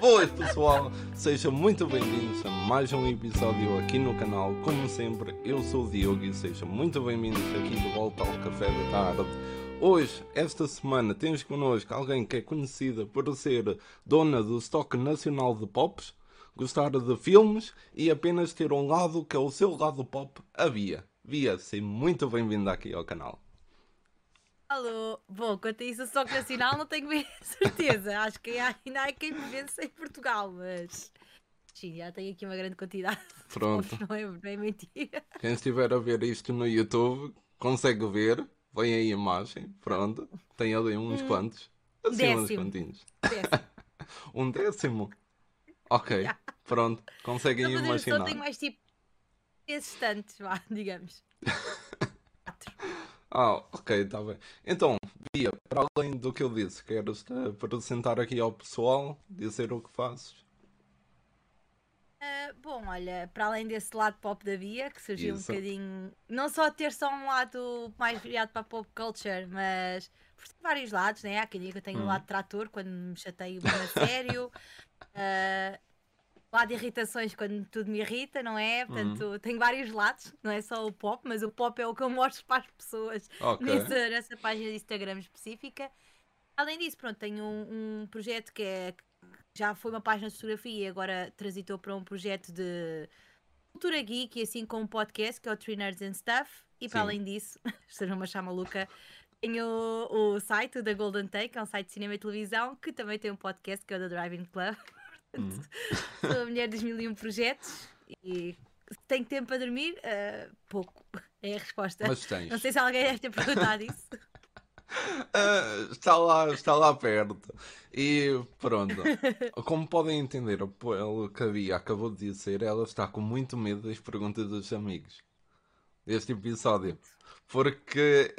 Pois pessoal, sejam muito bem-vindos a mais um episódio aqui no canal. Como sempre, eu sou o Diogo e sejam muito bem-vindos aqui de volta ao Café da Tarde. Hoje, esta semana, temos connosco alguém que é conhecida por ser dona do estoque nacional de pops, gostar de filmes e apenas ter um lado que é o seu lado pop, a Via. Seja muito bem-vinda aqui ao canal. Alô, bom, quanto a isso, o Soco Nacional não tenho bem certeza. Acho que ainda há quem me vence em Portugal, mas sim, já tenho aqui uma grande quantidade. Pronto. Não é, não é mentira. Quem estiver a ver isto no YouTube consegue ver. Vem aí a imagem. Pronto. Tem ali uns quantos. Assim, uns décimo. quantinhos. Décimo. Um décimo. Ok. Yeah. Pronto. Conseguem noção, imaginar. tenho mais tipo esses tantos, vá, digamos. Quatro. Ah, ok, está bem. Então, Bia, para além do que eu disse, queres te apresentar aqui ao pessoal, dizer o que fazes? Ah, bom, olha, para além desse lado pop da Bia, que surgiu Isso. um bocadinho, não só ter só um lado mais virado para a pop culture, mas por vários lados, né? Há quem diga que eu tenho o Hum. lado trator quando me chateio mesmo a sério, ah, lado de irritações quando tudo me irrita, não é? Portanto, tenho vários lados, não é só o pop, mas o pop é o que eu mostro para as pessoas Ok. nessa, nessa página de Instagram específica. Além disso, pronto, tenho um, um projeto que é já foi uma página de fotografia e agora transitou para um projeto de cultura geek e assim como um podcast que é o Three Nerds and Stuff. E para Sim. além disso, estejam uma chama maluca, tenho o, o site da Golden Take, é um site de cinema e televisão que também tem um podcast que é o da Driving Club. Hum. Sou a mulher dos mil e um projetos e tenho tempo para dormir? Ah, pouco, é a resposta. Mas tens. Não sei se alguém deve ter perguntado isso. Ah, está lá, está lá perto. E pronto. Como podem entender, pelo que a Bia acabou de dizer, ela está com muito medo das perguntas dos amigos deste episódio. Porque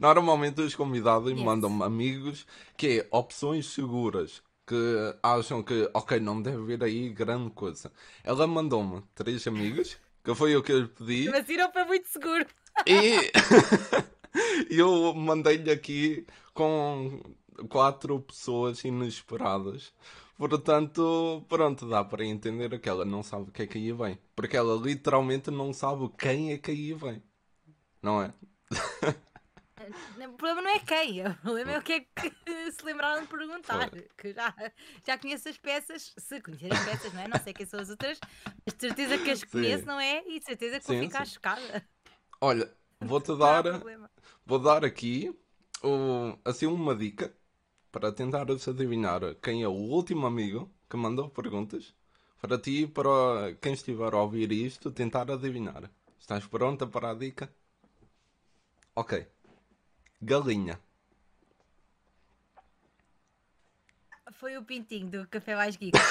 normalmente os convidados Yes. mandam-me amigos que é opções seguras. Que acham que, ok, não deve haver aí grande coisa. Ela mandou-me três amigos, que foi o que eu lhe pedi. Mas não foi muito seguro. E eu mandei-lhe aqui com quatro pessoas inesperadas. Portanto, pronto, dá para entender que ela não sabe o que é que aí vem. Porque ela literalmente não sabe quem é que aí vem. Não é? O problema não é quem, o problema é o que é que se lembraram de perguntar. Que já, já conheço as peças, se conhecer as peças, não é? Não sei quem são as outras, mas de certeza que as Sim. conheço, não é? E de certeza que vou Sim, ficar sim. chocada. Olha, vou-te há dar, vou dar aqui assim uma dica para tentares adivinhar quem é o último amigo que mandou perguntas. Para ti e para quem estiver a ouvir isto, tentar adivinhar. Estás pronta para a dica? Ok. Galinha. Foi o pintinho do Café Mais Geek.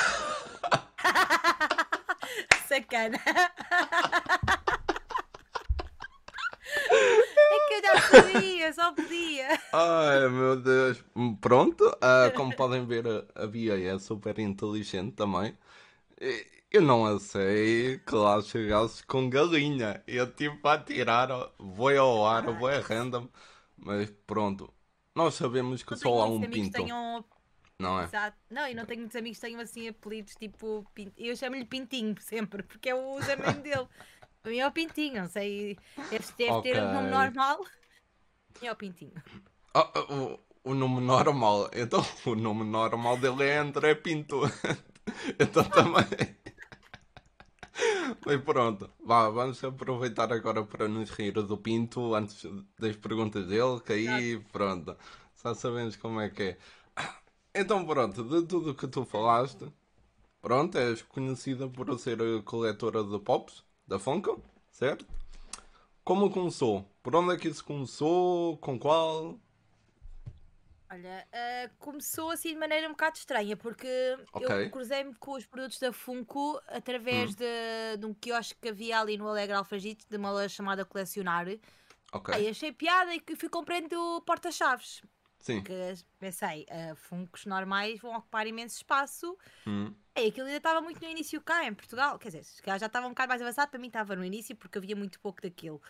Sacana. É que eu já sabia, só podia. Ai meu Deus. Pronto, ah, como podem ver, a- Bia é super inteligente também. Eu não a sei que lá chegasses com galinha. Eu tipo a tirar, vou ao ar, vou a random. Mas pronto, nós sabemos que só há um pinto, tenham não é? Exato. Não, e não tenho muitos amigos que tenham assim apelidos tipo. Pin- Eu chamo-lhe Pintinho sempre, porque é o username dele. Para mim é o Pintinho, não sei. Deve, deve ter um nome normal. É o Pintinho. Ah, ah, o, o nome normal, então o nome normal dele é André Pinto. então também. Mas pronto, vá, vamos aproveitar agora para nos rir do Pinto antes das perguntas dele, que aí pronto, já sabemos como é que é. Então pronto, de tudo o que tu falaste, pronto, és conhecida por ser a coletora de pops da Funko, certo? Como começou? Por onde é que isso começou? Com qual? Olha, ah, começou assim de maneira um bocado estranha, porque Ok. Hum. eu cruzei-me com os produtos da Funko através de, de um quiosque que havia ali no Alegre Alfagite, de uma loja chamada Colecionar. Ok, Aí achei piada e fui comprando porta-chaves. sim. Que pensei, ah, Funkos normais vão ocupar imenso espaço. Hum. É, aquilo ainda estava muito no início cá, em Portugal. Quer dizer, já estava um bocado mais avançado, para mim estava no início, porque havia muito pouco daquilo.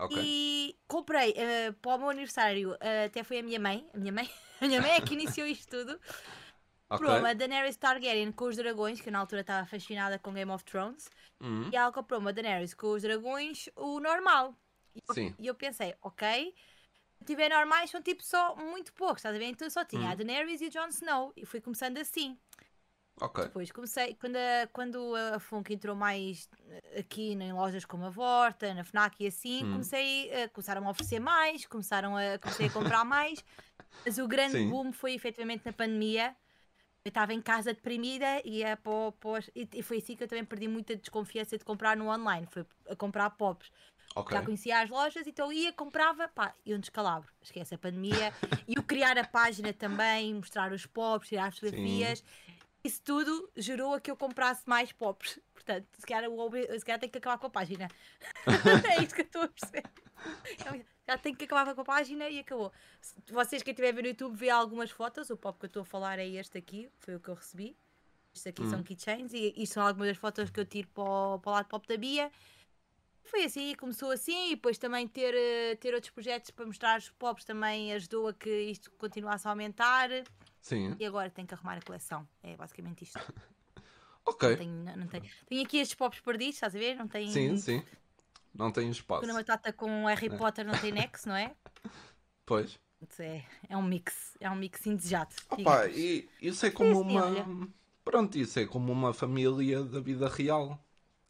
Ok. E comprei eh, para o meu aniversário, eh, até foi a minha mãe, a minha mãe, a minha mãe é que iniciou isto tudo. Ok. comprou uma Daenerys Targaryen com os dragões, que eu na altura estava fascinada com Game of Thrones. Hum, E ela comprou uma Daenerys com os dragões, o normal. E eu, Sim. e eu pensei, ok, se tiver normais são tipo só muito poucos, estás a ver? Então eu só tinha Hum. a Daenerys e o Jon Snow. E fui começando assim. Ok. Depois comecei, quando a, quando a Funk entrou mais eh, aqui em lojas como a Vorta, na Fnac e assim, Hum. comecei, a- começaram a oferecer mais, começaram a, comecei a comprar mais. Mas o grande Sim. boom foi efetivamente na pandemia. Eu estava em casa deprimida e, para os- e foi assim que eu também perdi muita desconfiança de comprar no online. Foi a comprar pops. Ok. Já conhecia as lojas, então ia, comprava, pá, e um descalabro. Esquece a pandemia. e o criar a página também, mostrar os pops, tirar as fotografias. Isso tudo gerou a que eu comprasse mais pops. Portanto, se calhar, o se calhar tenho que acabar com a página. é isto que eu estou a perceber. Já tenho que acabar com a página e acabou. Se vocês, quem estiver a ver no YouTube, vê algumas fotos. O pop que eu estou a falar é este aqui, foi o que eu recebi. Estes aqui são Hum. keychains e isto são algumas das fotos que eu tiro para o, para o lado pop da Bia. Foi assim, começou assim, e depois também ter, eh, ter outros projetos para mostrar os pops também ajudou a que isto continuasse a aumentar. Sim. E agora tenho que arrumar a coleção. É basicamente isto. Ok. Não tenho, não, não tenho. tenho aqui estes pops perdidos, estás a ver? Não tem. Sim, sim. Não tem espaço. Quando a batata com Harry É. Potter não tem nexo, não é? Pois. É, é um mix. É um mix indesejado. Opa, e isso é como sim, uma. olha. Pronto, isso é como uma família da vida real.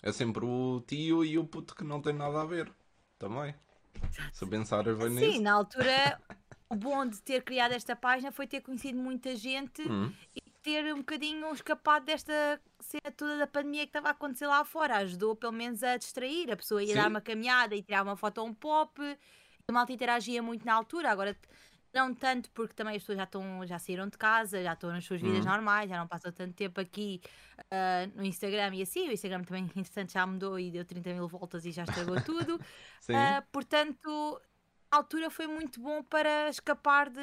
É sempre o tio e o puto que não tem nada a ver. Também. Se pensares bem Sim, nisso. na altura, o bom de ter criado esta página foi ter conhecido muita gente Hum, e ter um bocadinho escapado desta cena toda da pandemia que estava a acontecer lá fora. Ajudou pelo menos a distrair. A pessoa ia Sim. dar uma caminhada e tirar uma foto a um pop. A malta interagia muito na altura. Agora, não tanto porque também as pessoas já, estão, já saíram de casa, já estão nas suas vidas Uhum. normais, já não passam tanto tempo aqui ah, no Instagram e assim. O Instagram também, entretanto, já mudou e deu 30 mil voltas e já estragou tudo. sim. Ah, portanto, altura foi muito bom para escapar de,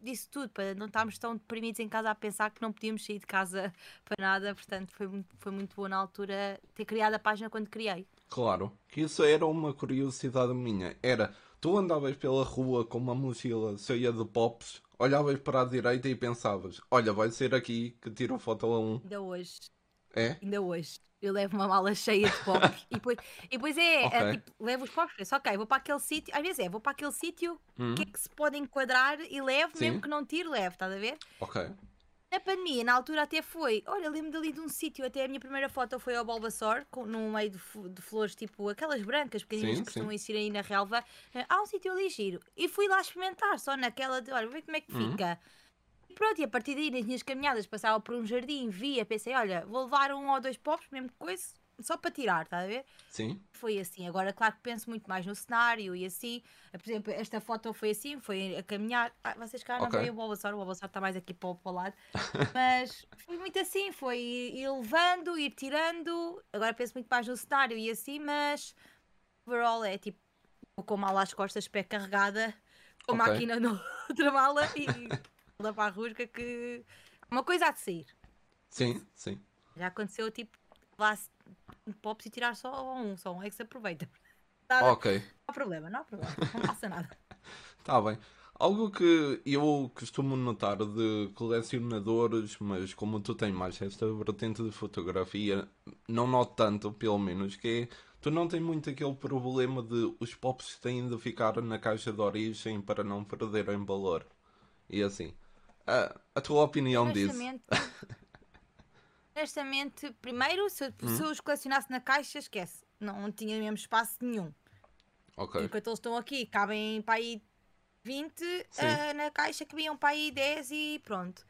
disso tudo, para não estarmos tão deprimidos em casa a pensar que não podíamos sair de casa para nada. Portanto, foi, muito- foi muito bom na altura ter criado a página quando criei. Claro. Que isso era uma curiosidade minha. Era. Tu andavas pela rua com uma mochila cheia de pops, olhavas para a direita e pensavas: Olha, vai ser aqui que tiro foto a um. Ainda hoje, É? ainda hoje. Eu levo uma mala cheia de pops e depois, e depois é, é Ok. tipo, levo os pops, penso, ok, vou para aquele sítio, às vezes é, vou para aquele sítio, Hum, que é que se pode enquadrar e levo, Sim. mesmo que não tire, levo, estás a ver? Ok. Na pandemia, na altura até foi, olha, lembro dali de um sítio, até a minha primeira foto foi ao Bulbasaur, com, no meio de, de flores, tipo aquelas brancas pequeninas que costumam existir aí na relva. Eh, Há um sítio ali giro. E fui lá experimentar, só naquela de, olha, ver como é que Uhum. fica. Pronto, e a partir daí, nas minhas caminhadas, passava por um jardim, via, pensei, olha, vou levar um ou dois pops, mesmo coisa, só para tirar, estás a ver? Sim. Foi assim. Agora, claro que penso muito mais no cenário e assim. Por exemplo, esta foto foi assim, foi a caminhar. Ah, vocês cá não Ok. veem o Bulbasaur, o Bulbasaur está mais aqui para o, para o lado. Mas foi muito assim, foi ir levando, ir tirando. Agora penso muito mais no cenário e assim, mas overall é tipo, com a mala às costas, pé carregada, com a Ok. máquina na outra mala e lá para a rusga que uma coisa há de sair. Sim, sim. Já aconteceu tipo, lá pops e tirar só um, só um é que se aproveita. Nada, Ok. não há problema, não há problema, não passa nada. Tá bem. Algo que eu costumo notar de colecionadores, mas como tu tens mais esta vertente de fotografia, não noto tanto, pelo menos, que é, tu não tens muito aquele problema de os pops têm de ficar na caixa de origem para não perderem valor. E assim. A, a tua opinião disso? Honestamente, primeiro, se eu, Hum? se eu os colecionasse na caixa, esquece. Não, não tinha mesmo espaço nenhum. Ok. Enquanto eles estão aqui, cabem para aí 20, Sim. ah, na caixa cabiam para aí 10 e pronto.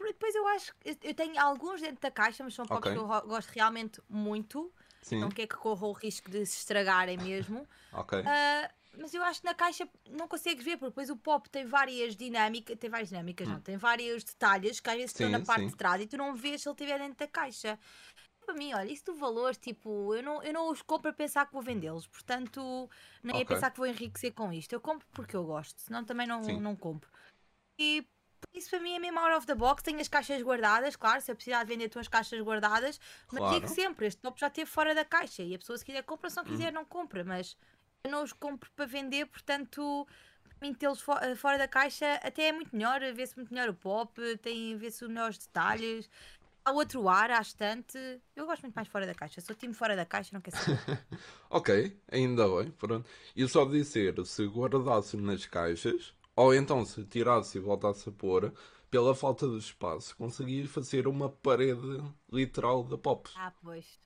Depois eu acho que eu- tenho alguns dentro da caixa, mas são pops Ok. que eu gosto realmente muito. Sim. Não quer que corram o risco de se estragarem mesmo. Ok. Ah, mas eu acho que na caixa não consegues ver, porque depois o pop tem várias dinâmicas, tem várias dinâmicas, não, tem vários detalhes que às vezes estão Hum. Na parte sim. de trás e tu não vês se ele estiver dentro da caixa. Para mim, olha, isso do valor, tipo, eu não, eu não os compro a pensar que vou vendê-los, portanto, nem é Ok. pensar que vou enriquecer com isto. Eu compro porque eu gosto, senão também não, Sim. não compro. E isso para mim é mesmo out of the box. Tenho as caixas guardadas, claro, se eu precisar de vender, estão as caixas guardadas, mas Claro. digo sempre: este top já esteve fora da caixa e a pessoa, se quiser, compra, se não Hum. quiser, não compra. Mas eu não os compro para vender, portanto, mim, tê-los fo- eh, fora da caixa até é muito melhor, vê-se muito melhor o pop, tem vê-se melhores detalhes. Há outro ar à estante. Eu gosto muito mais fora da caixa. Sou time fora da caixa, não quero saber. Ok, ainda bem, pronto. E só dizer, se guardasse nas caixas, ou então se tirasse e voltasse a pôr, pela falta de espaço, conseguias fazer uma parede literal de pops. Ah, pois.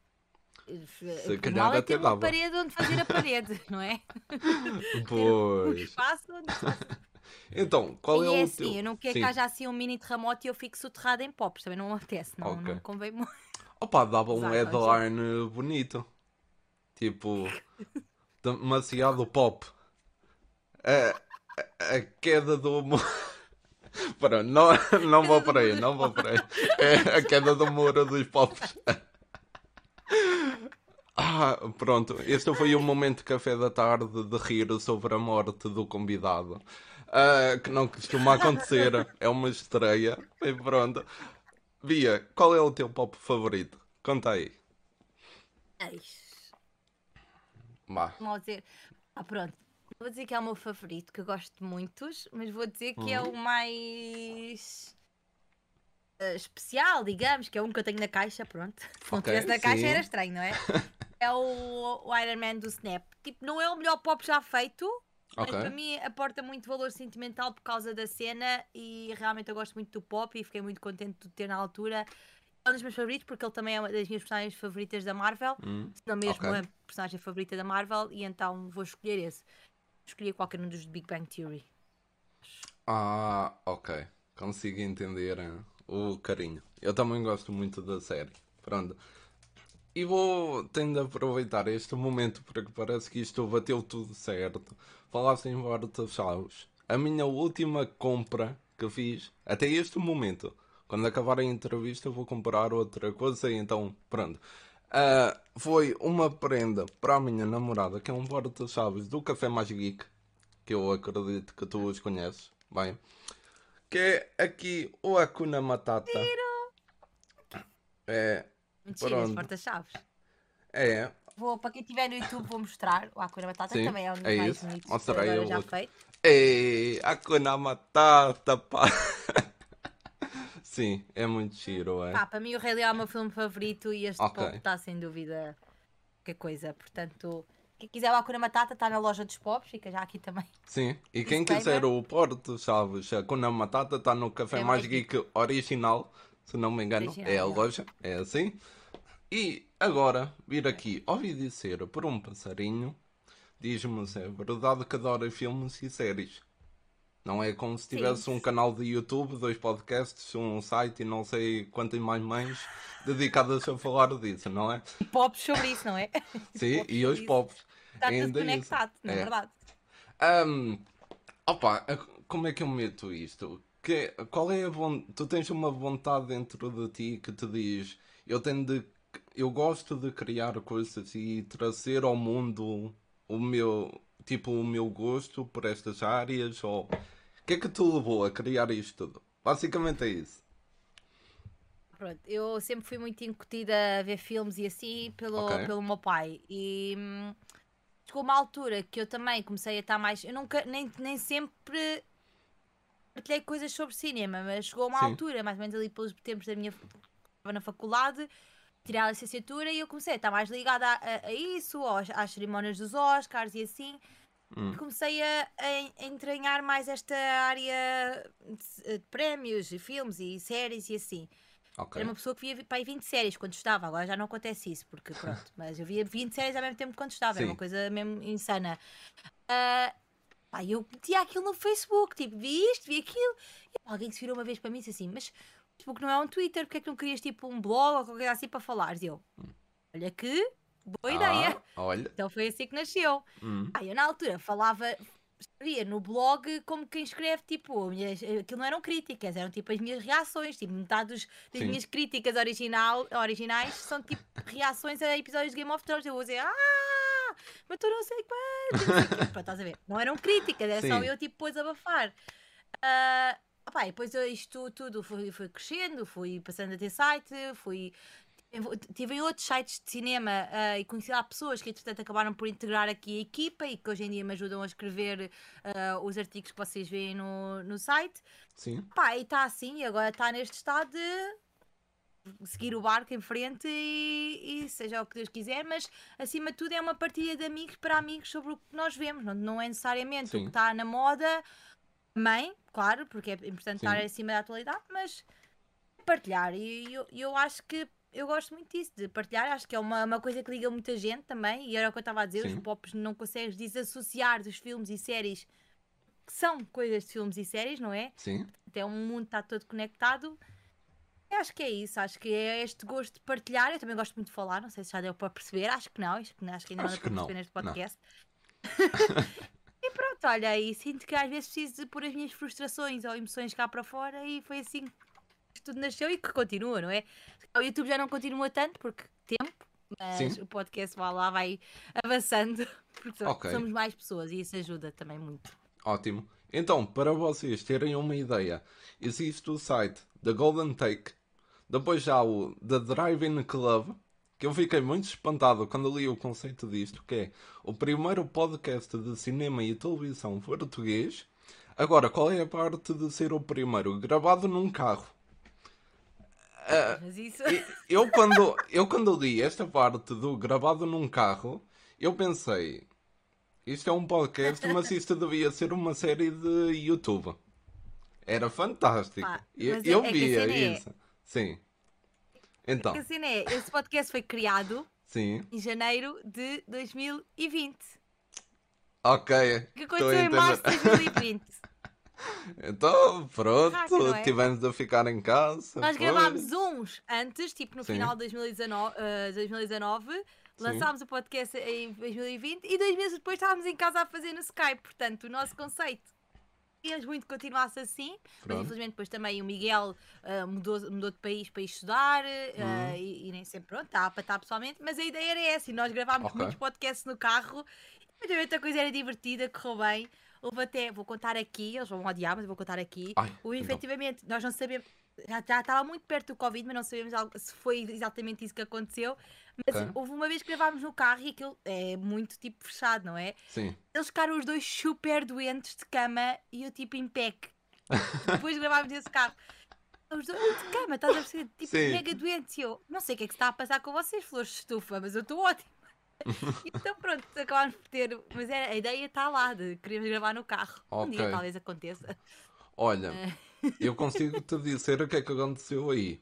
Se calhar mal é até ter uma dava. parede onde fazer a parede, não é? Um Pois. espaço onde Então, qual e é é o assim, teu? eu não quero Sim. que haja assim um mini terremoto e eu fique soterrada em pops, também não me apetece, não, Ok. não convém muito. Opa, dava um headline bonito. Tipo, demasiado pop. A, a, a queda do. Para, não, não vou por aí, não vou por aí. É a queda do muro dos pops. Ah, pronto. Este foi o momento de café da tarde de rir sobre a morte do convidado. Ah, que não costuma acontecer. É uma estreia. E pronto. Bia, qual é o teu pop favorito? Conta aí. Eis, Vá. Vou dizer. Ah, pronto. Vou dizer que é o meu favorito, que eu gosto de muitos, mas vou dizer que é Uhum. o mais eh, especial, digamos, que é um que eu tenho na caixa, pronto. Se não tivesse na caixa sim. era estranho, não é? É o, o Iron Man do Snap. Tipo, não é o melhor pop já feito, mas Ok. para mim aporta muito valor sentimental por causa da cena e realmente eu gosto muito do pop e fiquei muito contente de ter na altura. É um dos meus favoritos porque ele também é uma das minhas personagens favoritas da Marvel, Hum, se não mesmo ok. a personagem favorita da Marvel e então vou escolher esse. Escolhi qualquer um dos Big Bang Theory. Ah, ok. Consigo entender eh, o carinho. Eu também gosto muito da série. Pronto. E vou tendo a aproveitar este momento porque parece que isto bateu tudo certo. Falasse em Chaves. A minha última compra que fiz até este momento. Quando acabar a entrevista vou comprar outra coisa e então pronto. Ah, foi uma prenda para a minha namorada que é um porta-chaves do Café Mais Geek. Que eu acredito que tu os conheces. Bem. Que é aqui o Akuna Matata. É. Mentira, Pronto. esse porta-chaves. É. Vou, para quem estiver no YouTube, vou mostrar o Akura Batata, Sim, que também é um dos é mais isso. bonitos Mostrei agora eu já outro. feito. Ei, Akuna Matata, pá. Sim, é muito giro, é. Pá, para mim o Rei Leão é o meu filme favorito e este Ok. pop está sem dúvida que coisa. Portanto, quem quiser o Akura Matata está na loja dos pops, fica já aqui também. Sim, e quem Disclaimer. quiser o Porto Chaves Akuna Matata está no Café É mais Geek original, se não me engano, é a loja, é assim. E agora, vir aqui, ouvi dizer por um passarinho, diz-me se é verdade que adora filmes e séries. Não é como se tivesse um canal de YouTube, dois podcasts, um site e não sei quantas mais mães dedicadas a falar disso, não é? E pops sobre isso, não é? Sim, Pops e os pops. Está tudo conectado, não é, É. verdade? Ahm, opa, como é que eu meto isto? Que, qual é a von- Tu tens uma vontade dentro de ti que te diz eu tenho de eu gosto de criar coisas e trazer ao mundo o meu tipo o meu gosto por estas áreas ou o que é que te levou a criar isto tudo? Basicamente é isso. Pronto, eu sempre fui muito incutida a ver filmes e assim pelo, Ok. pelo meu pai. E hum, chegou uma altura que eu também comecei a estar mais. Eu nunca, nem, nem sempre partilhei coisas sobre cinema, mas chegou uma Sim. altura, mais ou menos ali pelos tempos da minha. Estava na faculdade, tirei a licenciatura e eu comecei a estar mais ligada a, a- a isso, aos- às cerimónias dos Oscars e assim. Hum. Comecei a, a entranhar mais esta área de, de prémios, e filmes e séries e assim. Ok. Era uma pessoa que via para aí 20 séries quando estudava, agora já não acontece isso, porque pronto, mas eu via 20 séries ao mesmo tempo quando estudava, era Sim. uma coisa mesmo insana. Ah, pá, eu metia aquilo no Facebook, tipo, vi isto, vi aquilo, e alguém que se virou uma vez para mim e disse assim: Mas o Facebook não é um Twitter, porque é que não querias tipo um blog ou qualquer coisa assim para falares? E eu, olha que boa ideia. Ah, olha. Então foi assim que nasceu. Hum. Ah, eu na altura falava, escrevia no blog como quem escreve, tipo, minhas- aquilo não eram críticas, eram tipo as minhas reações, tipo, metade dos- das Sim. minhas críticas original, originais são tipo reações a episódios de Game of Thrones. Eu vou dizer, ah, mas tu não sei quanto, não sei o quê." Pronto, estás a ver? Não eram críticas, era só Sim. eu tipo depois abafar. Ah, opá, e depois eu- isto tudo foi, foi crescendo, fui passando a ter site, fui Estive em outros sites de cinema uh, e conheci lá pessoas que, entretanto, acabaram por integrar aqui a equipa e que hoje em dia me ajudam a escrever uh, os artigos que vocês veem no, no site. Sim. Pá, e está assim, agora está neste estado de seguir o barco em frente e, e, seja o que Deus quiser, mas acima de tudo é uma partilha de amigos para amigos sobre o que nós vemos, não, não é necessariamente Sim. o que está na moda, mãe, claro, porque é importante Sim. estar acima da atualidade, mas partilhar. E eu, eu acho que eu gosto muito disso, de partilhar. Acho que é uma, uma coisa que liga muita gente também. E era o que eu estava a dizer: Sim. os pops não consegues desassociar dos filmes e séries que são coisas de filmes e séries, não é? Sim. Até o mundo está todo conectado. Eu acho que é isso, acho que é este gosto de partilhar. Eu também gosto muito de falar, não sei se já deu para perceber, acho que não, acho que, acho que ainda acho não deu para perceber neste podcast. e pronto, olha, e sinto que às vezes preciso de pôr as minhas frustrações ou emoções cá para fora e foi assim que tudo nasceu e que continua, não é? O YouTube já não continua tanto porque tempo, mas Sim. o podcast vai lá, vai avançando, porque okay. somos mais pessoas e isso ajuda também muito. Ótimo. Então, para vocês terem uma ideia, existe o site The Golden Take, depois já o The Driving Club, que eu fiquei muito espantado quando li o conceito disto, que é o primeiro podcast de cinema e televisão português. Agora, qual é a parte de ser o primeiro? Gravado num carro. Uh, Mas isso... eu, quando, eu quando li esta parte do gravado num carro, eu pensei, isto é um podcast, mas isto devia ser uma série de YouTube. Era fantástico. Pá, eu, eu é via é isso. Sim. Então. Assim é, esse podcast foi criado Sim. em janeiro de 2020. Ok. Que aconteceu em março de 2020. então, pronto, é? tivemos a ficar em casa. Nós foi. gravámos uns antes, tipo no Sim. final de 2019, uh, 2019 lançámos o podcast em 2020 e dois meses depois estávamos em casa a fazer no Skype. Portanto, o nosso conceito queríamos muito que continuasse assim, Pronto. mas infelizmente depois também o Miguel uh, mudou, mudou de país para ir estudar uh, e, e, nem sempre pronto, está para estar pessoalmente, mas a ideia era essa e nós gravámos okay. muitos podcasts no carro e muita coisa era divertida, correu bem. Houve até, vou contar aqui, eles vão odiar, mas vou contar aqui. Ai, o então. efetivamente, nós não sabemos, já, já estava muito perto do Covid, mas não sabemos se foi exatamente isso que aconteceu. Mas okay. houve uma vez que gravámos no carro e aquilo é muito tipo fechado, não é? Sim. Eles ficaram os dois super doentes de cama e eu tipo em pec. Depois gravámos esse carro. Os dois de cama, estás a perceber? Tipo, Sim. mega doentes. E eu não sei o que é que está a passar com vocês, flores de estufa, mas eu estou ótimo. então pronto, acabámos por ter. Mas é, a ideia está lá de queremos gravar no carro. Okay. Um dia talvez aconteça. Olha, eh. Eu consigo te dizer o que é que aconteceu aí.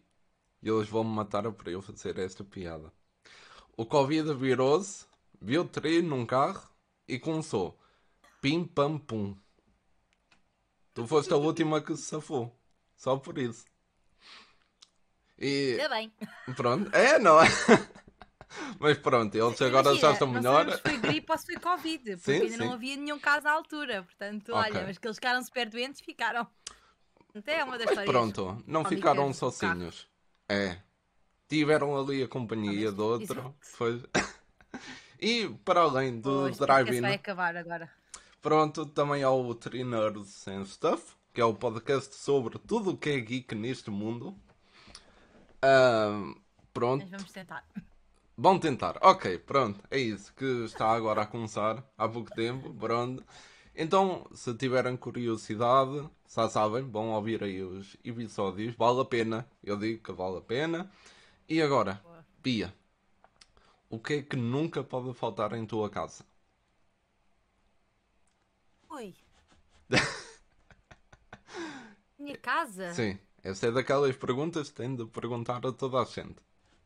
E eles vão me matar para eu fazer esta piada. O Covid virou-se, viu três num carro e começou. Pim pam pum. Tu foste a última que se safou. Só por isso. E. Bem. Pronto. É, não é? Mas pronto, eles agora já estão melhor. se foi gripe ou se foi Covid, porque sim, ainda sim. não havia nenhum caso à altura. Portanto, okay. olha, mas que eles ficaram super doentes, ficaram. Até é uma das mas pronto, não ficaram sozinhos. É. Tiveram ali a companhia de outro. Foi... e para além do drive-in. vai acabar agora. Pronto, também há o Trainers and Stuff, que é o podcast sobre tudo o que é geek neste mundo. Uh, pronto. Mas vamos tentar. Vão tentar. Ok, pronto. É isso que está agora a começar há pouco tempo. Pronto. Então, se tiverem curiosidade, já sabem, vão ouvir aí os episódios. Vale a pena. Eu digo que vale a pena. E agora, Pia, o que é que nunca pode faltar em tua casa? Oi. Minha casa? Sim, essa é daquelas perguntas que tem de perguntar a toda a gente.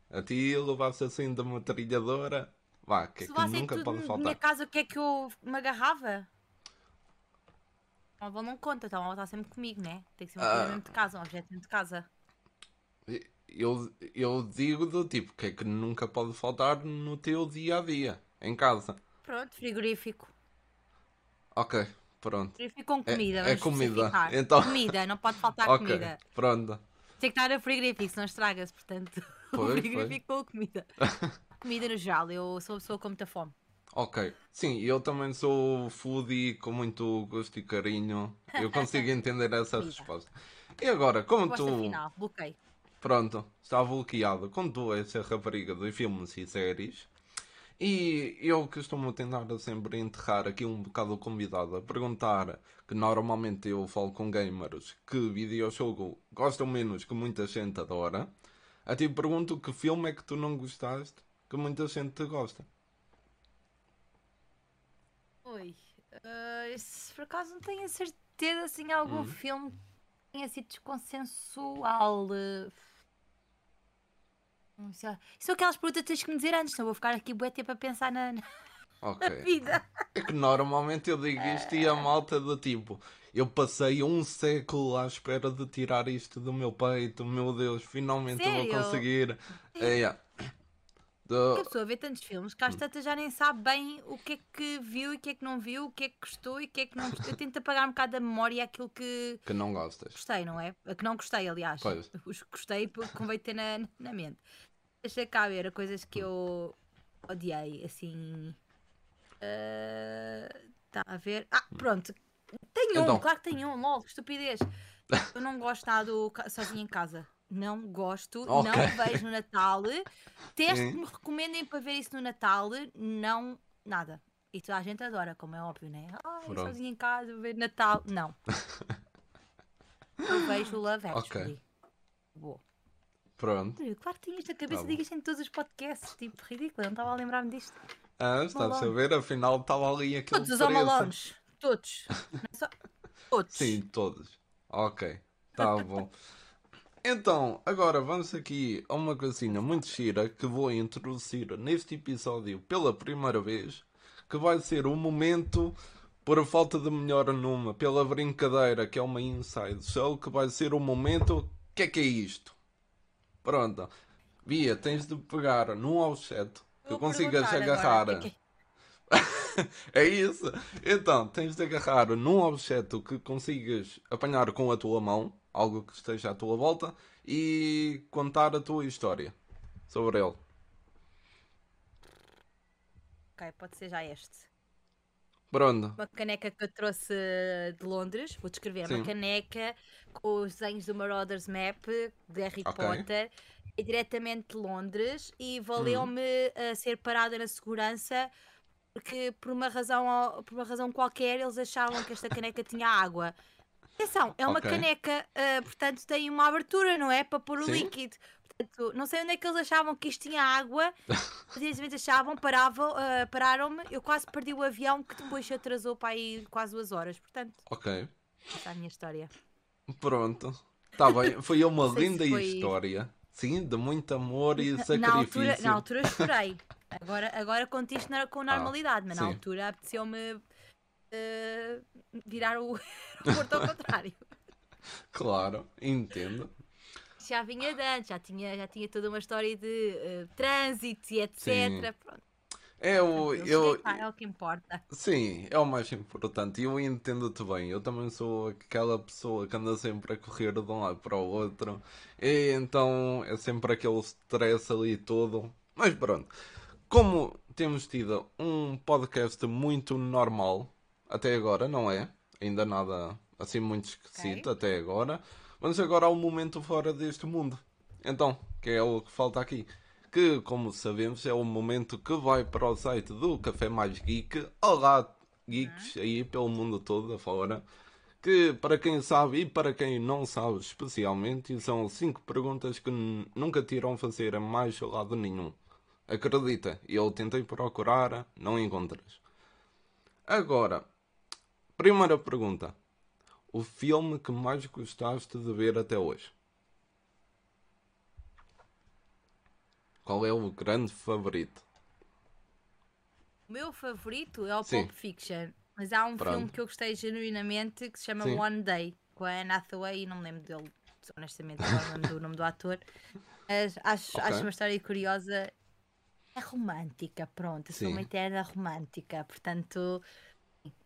A ti levasse assim de uma trilhadora, vá, o que é que nunca pode faltar? Minha casa, o que é que eu me agarrava? O avó não conta, então ela está sempre comigo, né? Tem que ser uma coisa dentro de casa, um objeto dentro de casa eu, eu digo do tipo, que é que nunca pode faltar no teu dia a dia, em casa. Pronto, frigorífico. Ok, pronto. Frigorífico com comida, é, é comida. Então... Comida, não pode faltar okay, comida. Pronto. Tem que estar a frigorífico, senão estraga-se, portanto. Pois, frigorífico com comida. comida no geral, eu sou pessoa com muita fome. Ok, sim, eu também sou foodie com muito gosto e carinho. Eu consigo entender essa resposta. E agora, como tu. Final, bloqueio. pronto, está bloqueado com tu essa rapariga de filmes e séries. E eu costumo tentar sempre enterrar aqui um bocado o convidado a perguntar que normalmente eu falo com gamers que videojogo gostam menos que muita gente adora. A ti pergunto que filme é que tu não gostaste que muita gente gosta. Oi. Uh, se por acaso não tenho a certeza assim algum Hum. filme tenha sido desconsensual. uh, não sei. São aquelas perguntas que tens que me dizer antes, não vou ficar aqui bué tempo a pensar na, na Ok. vida. É que normalmente eu digo isto e a malta do tipo, eu passei um século à espera de tirar isto do meu peito, meu Deus, finalmente eu vou Sério? conseguir. É, yeah. Porque a Do- pessoa vê tantos filmes que às tantas já nem sabe bem o que é que viu e o que é que não viu, o que é que gostou e o que é que não gostou. Eu tento apagar um bocado da memória aquilo que que não gostas. gostei, não é? A que não gostei, aliás. Pois. Os que gostei porque convém ter na, na mente. Deixa cá ver coisas que eu odiei, assim. Está a ver? Ah, pronto. Tenho Então. um, claro que tenho um, que estupidez. Eu não gosto nada do sozinho em casa. Não gosto, Ok. não vejo no Natal. Teste que me recomendem para ver isso no Natal, não, nada. E toda a gente adora, como é óbvio, né? Ah, sozinho em casa, ver Natal. Não. Eu vejo o Love. Actually. Boa. Pronto. Claro que tinha isto na cabeça, Tá isto em todos os podcasts, tipo, ridículo, eu não estava a lembrar-me disto. Ah, estás a ver? Afinal estava ali aquele Todos os preço. homolones, todos. Não é só- Todos. Sim, todos. Ok, tá bom. Então, agora vamos aqui a uma coisinha muito gira que vou introduzir neste episódio pela primeira vez, que vai ser o momento, por falta de melhor nome, pela brincadeira, que é uma inside show, que vai ser o momento, que é que é isto? Pronto. Bia, tens de pegar num objeto que Vou consigas agarrar. agora, é que- É isso. Então, tens de agarrar num objeto que consigas apanhar com a tua mão, algo que esteja à tua volta, e contar a tua história sobre ele. Ok, pode ser já este. Pronto. Uma caneca que eu trouxe de Londres, vou descrever, Sim. uma caneca com os desenhos do Marauders Map de Harry Ok. Potter, diretamente de Londres e valeu-me Hum. a ser parada na segurança porque por uma razão por uma razão qualquer eles achavam que esta caneca tinha água. Atenção, é uma Ok. caneca, ah, portanto tem uma abertura, não é? Para pôr o Sim. líquido. Portanto, não sei onde é que eles achavam que isto tinha água, mas simplesmente achavam, paravam, ah, pararam-me, eu quase perdi o avião que depois se atrasou para aí quase duas horas. Portanto, Ok. essa é a minha história. Pronto. Tá bem. Foi uma linda foi- história. Sim, de muito amor e Na sacrifício. altura, na altura chorei. Agora, agora conto isto na- com normalidade, mas na sim. altura apeteceu-me ah, virar o aeroporto ao contrário. Claro, entendo. Já vinha de antes, já tinha, já tinha toda uma história de ah, trânsito e etc. Sim. Pronto, É o. eu cheguei é o que importa. Sim, é o mais importante. E eu entendo-te bem. Eu também sou aquela pessoa que anda sempre a correr de um lado para o outro. E então é sempre aquele stress ali todo. Mas pronto. Como temos tido um podcast muito normal até agora, não é? Ainda nada assim muito esquisito até agora. Vamos agora ao momento fora deste mundo. Então, que é o que falta aqui. Que, como sabemos, é o momento que vai para o site do Café Mais Geek. Olá, geeks aí pelo mundo todo afora. Que, para quem sabe e para quem não sabe especialmente, são cinco perguntas que nunca te irão fazer a mais lado nenhum. Acredita, eu tentei procurar, não encontras. Agora, primeira pergunta. O filme que mais gostaste de ver até hoje? Qual é o grande favorito? O meu favorito é o Sim. Pulp Fiction, mas há um Pronto. filme que eu gostei genuinamente que se chama Sim. One Day, com a Anne Hathaway, e não me lembro dele, honestamente, agora não lembro do nome do ator. Mas acho, Ok. acho uma história curiosa. É romântica, pronto. Eu sou Sim. uma eterna romântica, portanto,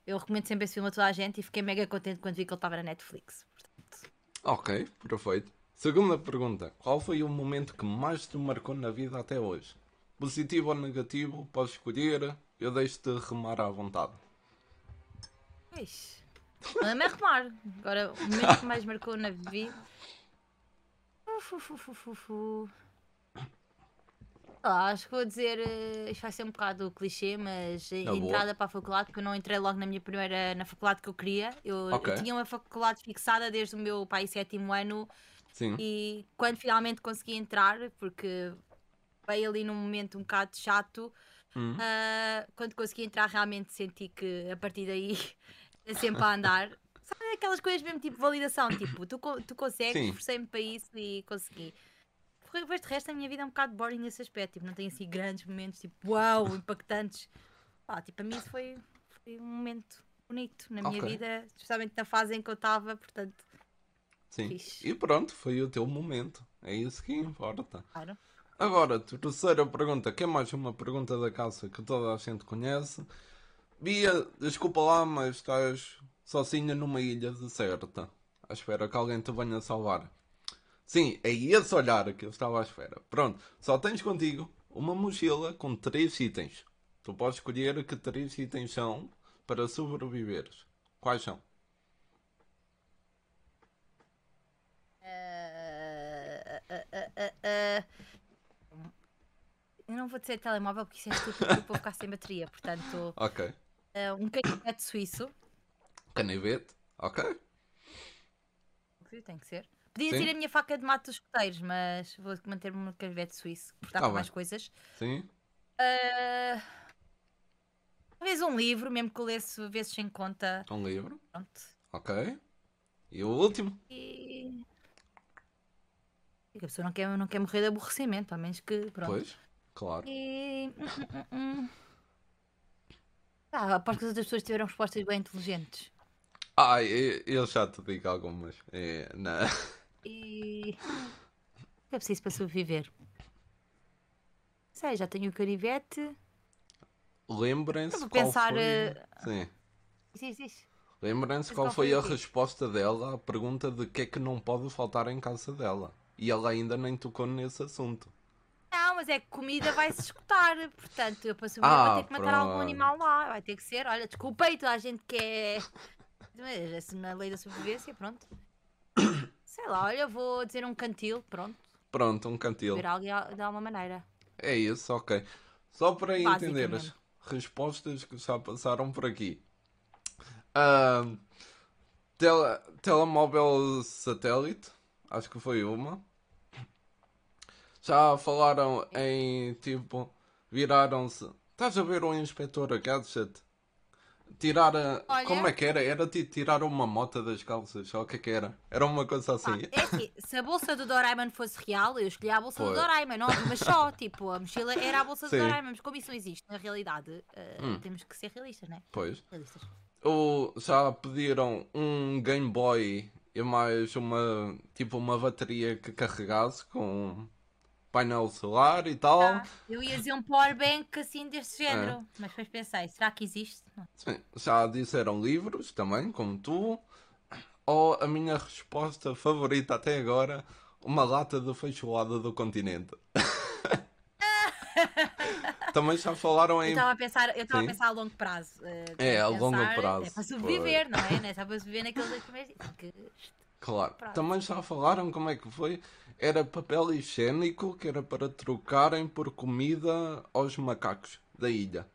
eu recomendo sempre esse filme a toda a gente e fiquei mega contente quando vi que ele estava na Netflix. Portanto, Ok, perfeito. Segunda pergunta. Qual foi o momento que mais te marcou na vida até hoje? Positivo ou negativo? Podes escolher. Eu deixo-te remar à vontade. Ixi. Manda-me a remar. Agora, o momento que mais marcou na vida. fu, fu, fu, fu, fu. Ah, acho que vou dizer. eh, Isto vai ser um bocado clichê, mas a Na boa. entrada para a faculdade, porque eu não entrei logo na minha primeira. na faculdade que eu queria. Eu, eu tinha uma faculdade fixada desde o meu pai sétimo ano Sim. e quando finalmente consegui entrar, porque veio ali num momento um bocado chato, Hum. ah, quando consegui entrar realmente senti que a partir daí é sempre a andar. Sabe aquelas coisas mesmo tipo validação, tipo, tu, co- tu consegues, Sim. esforcei-me para isso e consegui. O resto, de resto, a minha vida é um bocado boring nesse aspecto, tipo, não tem assim grandes momentos, tipo, uau, impactantes. Pá, tipo, a mim isso foi, foi um momento bonito na minha Ok. vida, especialmente na fase em que eu estava, portanto, Sim. fixe. E pronto, foi o teu momento. É isso que importa. claro. Agora, terceira pergunta, que é mais uma pergunta da casa que toda a gente conhece. Bia, desculpa lá, mas estás sozinha numa ilha deserta, à espera que alguém te venha salvar. Sim, é esse olhar que eu estava à espera. Pronto, só tens contigo uma mochila com três itens. Tu podes escolher que três itens são para sobreviveres. Quais são? Ah, ah, ah, ah, ah. Eu não vou dizer telemóvel porque isso é estúpido porque eu vou ficar sem bateria. Portanto, Ok. ah, um canivete suíço. Canivete. Ok. Tem que ser. Podia Sim. ser a minha faca de mato dos escuteiros, mas vou manter-me no canivete suíço, porque dá Tá bem. mais coisas. Sim. Ah, Talvez um livro, mesmo que eu lesse vezes sem conta. Um livro. Pronto. Ok. E o último? E. a pessoa não quer, não quer morrer de aborrecimento, a menos que. Pronto. Pois. Claro. E. hum, hum, hum. Ah, aposto que as outras pessoas tiveram respostas bem inteligentes. Ah, eu, eu já te digo algumas. É, na... E. O que é preciso para sobreviver? Sei, já tenho o canivete. Lembrem-se qual pensar, foi... eh, Sim. Diz, diz. Lembrem-se qual qual foi a resposta dela à pergunta de que é que não pode faltar em casa dela. E ela ainda nem tocou nesse assunto. Não, mas é que comida vai-se escutar. Portanto, eu para sobreviver Ah, vou ter que matar algum pronto. animal lá. Vai ter que ser. Olha, desculpei toda a gente que é. Mas assim, na lei da sobrevivência, pronto. Sei lá, olha, vou dizer um cantil, pronto. Pronto, um cantil. Ver algo de alguma maneira. É isso, ok. Só para entender as respostas que já passaram por aqui. Ahm, tele- telemóvel satélite, acho que foi uma. Já falaram em tipo, viraram-se. Estás a ver o inspetor Gadget? Tirar a. Olha. Como é que era? Era ti- tirar uma mota das calças, ou o que é que era? Era uma coisa Pá, assim. é assim, se a bolsa do Doraemon fosse real, eu escolhia a bolsa Foi. do Doraemon, não, mas só, tipo, a mochila era a bolsa Sim. do Doraemon, mas como isso não existe na realidade, eh, Hum. temos que ser realistas, né? Pois. Realistas. Ou já pediram um Game Boy e mais uma tipo uma bateria que carregasse com painel solar e tal. Ah, eu ia dizer um powerbank assim deste género, mas depois pensei, será que existe? Sim, já disseram livros também, como tu. Ou a minha resposta favorita até agora, uma lata de feijoada do continente. também já falaram Eu em. estava a pensar, eu estava a pensar a longo prazo. eh, É, a longo prazo, É para sobreviver, não é? Não é só para sobreviver naqueles dois primeiros dias. Claro. Prazo. Também já falaram como é que foi. Era papel higiênico que era para trocarem por comida aos macacos da ilha.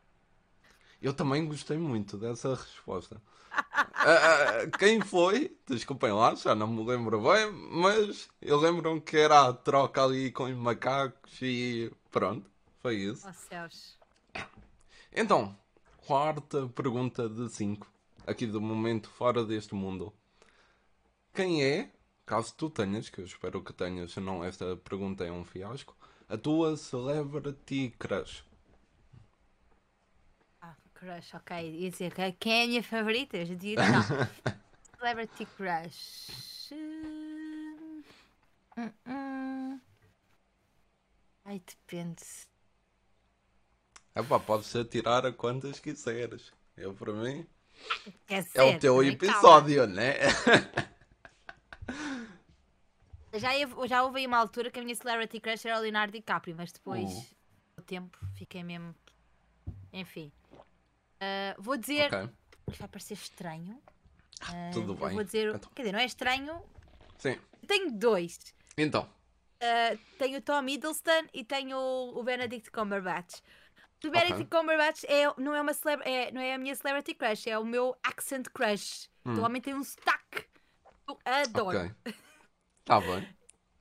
Eu também gostei muito dessa resposta. Ah, ah, quem foi? Desculpem lá, já não me lembro bem, mas eu lembro que era a troca ali com os macacos e pronto, foi isso. Oh céus. Então, quarta pergunta de 5, aqui do momento fora deste mundo. Quem é, caso tu tenhas, que eu espero que tenhas, senão esta pergunta é um fiasco, a tua celebrity crush? Ah, crush, ok. Ia dizer que- quem é a minha favorita? Eu já dizia que não. Celebrity crush. Hum, hum. Ai, depende. Epá, podes tirar a quantas quiseres. Eu, para mim, Quer é ser, o teu também calma. episódio, né? Já, já houve aí uma altura que a minha celebrity crush era o Leonardo DiCaprio, mas depois, Uh. com o tempo, fiquei mesmo. Enfim. Ah, vou dizer. ok, Isto vai parecer estranho. Ah, tudo bem. Vou dizer. Então. Quer dizer, não é estranho. Sim. Tenho dois. Então, Uh, tenho o Tom Hiddleston e tenho o, Benedict Cumberbatch. O Benedict okay. Cumberbatch é, não, é uma é, não é a minha celebrity crush, é o meu accent crush. Hum. O homem tem um sotaque. Eu adoro. Ok. Tá bem.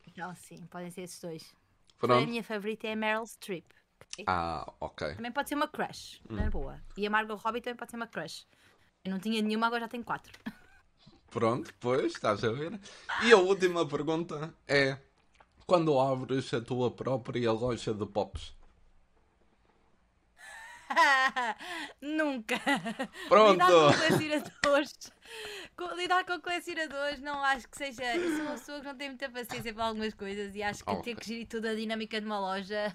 Então, sim, podem ser esses dois. Pronto. A minha favorita é a Meryl Streep. Ah, ok. Também pode ser uma crush, hum. na boa. E a Margot Robbie também pode ser uma crush. Eu não tinha nenhuma, agora já tenho quatro. Pronto, pois, estás a ver. E a última pergunta é: quando abres a tua própria loja de pops? Nunca. Pronto. Lidar com colecionadores. Não acho que seja. Eu sou uma pessoa que não tem muita paciência para algumas coisas e acho que ter que gerir toda a dinâmica de uma loja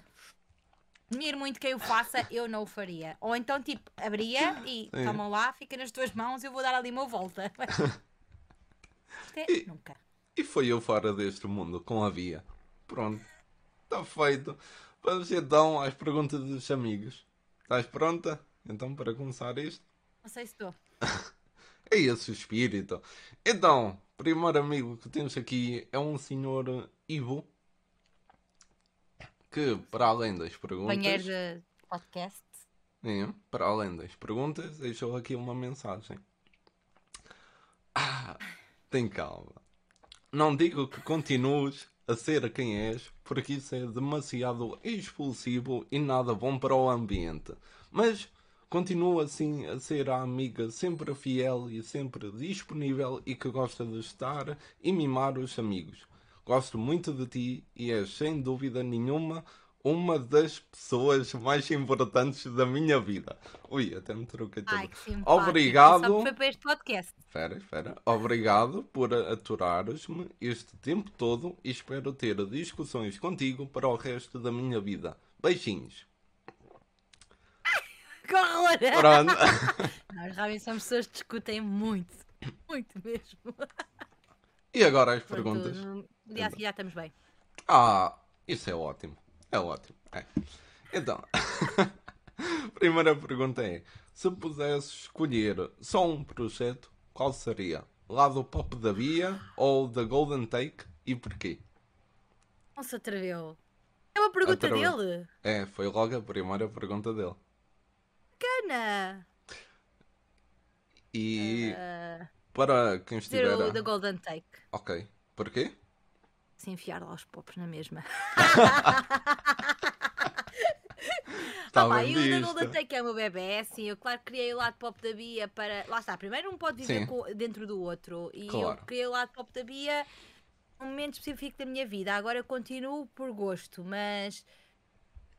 admiro muito quem o faça, eu não o faria. Ou então, tipo, abria e Sim. toma lá, fica nas tuas mãos, eu vou dar ali uma volta. e, nunca. E foi eu fora deste mundo, com a via. Pronto, está feito. Vamos então às perguntas dos amigos. Estás pronta? Então, para começar isto? Não sei se estou. é esse o espírito. Então, primeiro amigo que temos aqui é um senhor Ivo que, para além das perguntas. Banheiro de podcast. É, para além das perguntas, deixou aqui uma mensagem. Ah, tem calma. Não digo que continues a ser quem és, porque isso é demasiado expulsivo e nada bom para o ambiente. Mas continua assim a ser a amiga sempre fiel e sempre disponível e que gosta de estar e mimar os amigos. Gosto muito de ti e és sem dúvida nenhuma uma das pessoas mais importantes da minha vida. Ui, até me troquei tudo. Ai, que simpático. Obrigado. Só foi para este podcast. Espera, espera. Obrigado por aturares-me este tempo todo e espero ter discussões contigo para o resto da minha vida. Beijinhos. Que horror! Pronto. Nós realmente somos pessoas que discutem muito. Muito mesmo. E agora as perguntas. No dia a seguir já estamos bem. Ah, isso é ótimo. É ótimo. É. Então, primeira pergunta é: se pudesse escolher só um projeto, qual seria? Lado pop da Bia ou da Golden Take e porquê? Não se atreveu. É uma pergunta Atreve... dele? É, foi logo a primeira pergunta dele. E uh... para quem estiver. O da Golden Take. Ok. Porquê? Se enfiar lá os pops na mesma. Tá ah, e o Golden Take é o meu bebê, é assim, eu claro criei o lado pop da Bia para. Lá está, primeiro um pode viver dentro do outro. E claro. eu criei o lado pop da Bia num momento específico da minha vida. Agora eu continuo por gosto, mas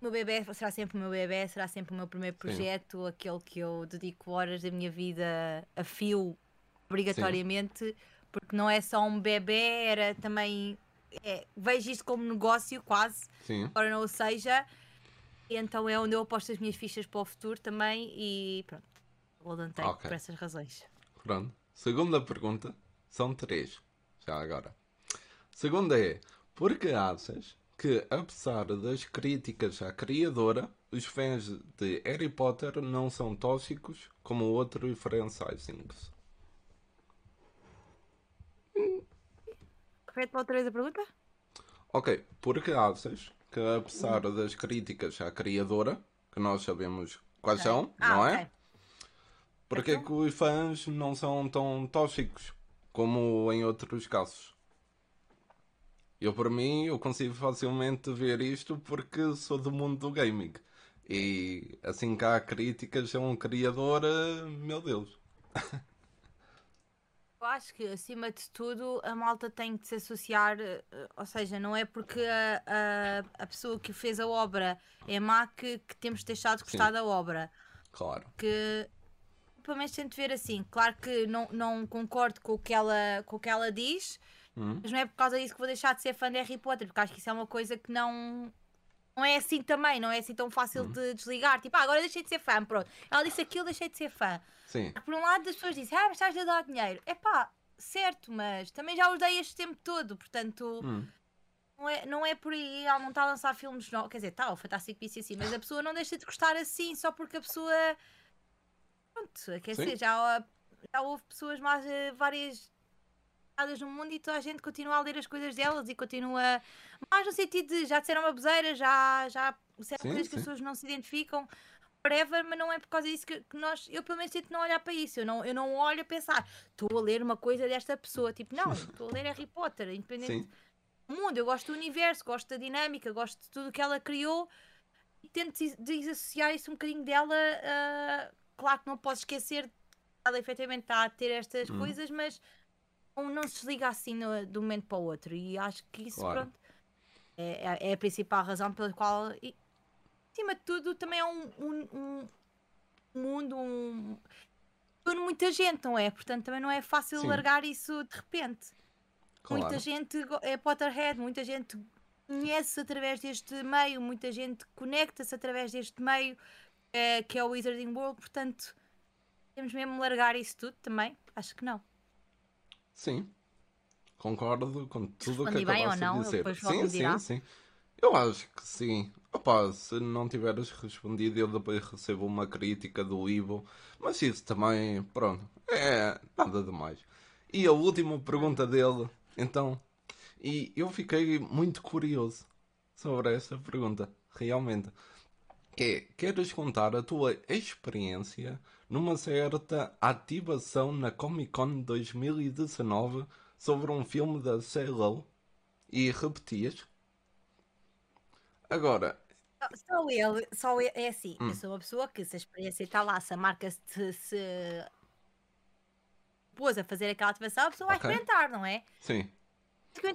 meu bebê será sempre o meu bebê, será sempre o meu primeiro projeto, Sim. aquele que eu dedico horas da minha vida a fio, obrigatoriamente, Sim. porque não é só um bebê, era também. É, vejo isto como negócio quase, Sim. não o seja e então é onde eu aposto as minhas fichas para o futuro também e pronto. Golden Take okay. por essas razões. Pronto. Segunda pergunta. São três. Já agora. Segunda é: por que achas que, apesar das críticas à criadora, os fãs de Harry Potter não são tóxicos como outros franchisings? Repete outra vez a pergunta? Ok. Por que achas que apesar das críticas à criadora, que nós sabemos quais okay. são, ah, não é? Okay. Porque então... que os fãs não são tão tóxicos como em outros casos? Eu, por mim, eu consigo facilmente ver isto porque sou do mundo do gaming. E assim que há críticas a um criador, meu Deus. Eu acho que, acima de tudo, a malta tem de se associar, eh, ou seja, não é porque a, a, a pessoa que fez a obra é má que, que temos de deixar de gostar Sim. da obra. Claro. Que, pelo menos tento ver assim. Claro que não, não concordo com o que ela, com o que ela diz, hum. mas não é por causa disso que vou deixar de ser fã de Harry Potter, porque acho que isso é uma coisa que não, não é assim também, não é assim tão fácil hum. de desligar. Tipo, ah, agora deixei de ser fã, pronto. Ela disse aquilo, deixei de ser fã. Sim. Por um lado, as pessoas dizem, ah, mas estás a dar dinheiro. É pá, certo, mas também já os dei este tempo todo, portanto. Hum. Não é, não é por aí, ela não está a lançar filmes novos. Quer dizer, está, o Fantástico Beasts assim, mas a pessoa não deixa de gostar assim só porque a pessoa. Pronto, quer dizer, já, já houve pessoas mais. Eh, várias espalhadas no mundo e toda a gente continua a ler as coisas delas e continua mais no sentido de já disseram uma bezeira, já, já certas coisas que as pessoas não se identificam, whatever, mas não é por causa disso que, que nós, eu pelo menos tento não olhar para isso, eu não, eu não olho a pensar, estou a ler uma coisa desta pessoa, tipo, não, estou a ler Harry Potter, independente Sim. do mundo, eu gosto do universo, gosto da dinâmica, gosto de tudo que ela criou e tento des- desassociar isso um bocadinho dela. ah, claro que não posso esquecer que ela efetivamente está a ter estas Hum. coisas, mas não, não se desliga assim no- de um momento para o outro. E acho que isso, Claro. pronto, é, é- é a principal razão pela qual, e, acima de tudo, também é um, um, um mundo, um. muita gente, não é? Portanto, também não é fácil Sim. largar isso de repente. Claro. Muita gente é Potterhead, muita gente conhece através deste meio, muita gente conecta-se através deste meio, eh, que é o Wizarding World, portanto, temos mesmo largar isso tudo também? Acho que não. Sim. Concordo com tudo o que bem ou acabaste não? de dizer. Sim, sim, sim. Eu acho que sim. Opa, se não tiveres respondido, eu depois recebo uma crítica do Ivo. Mas isso também, pronto, é nada demais. E a última pergunta dele, então, e eu fiquei muito curioso sobre essa pergunta, realmente. Que é, queres contar a tua experiência numa certa ativação na Comic Con 2019 sobre um filme da Selo e repetias? Agora, Só- Só ele, só ele, é assim, Hum. eu sou uma pessoa que se a experiência está lá, se a marca se, se pôs a fazer aquela ativação, a pessoa vai Ok. experimentar, não é? sim,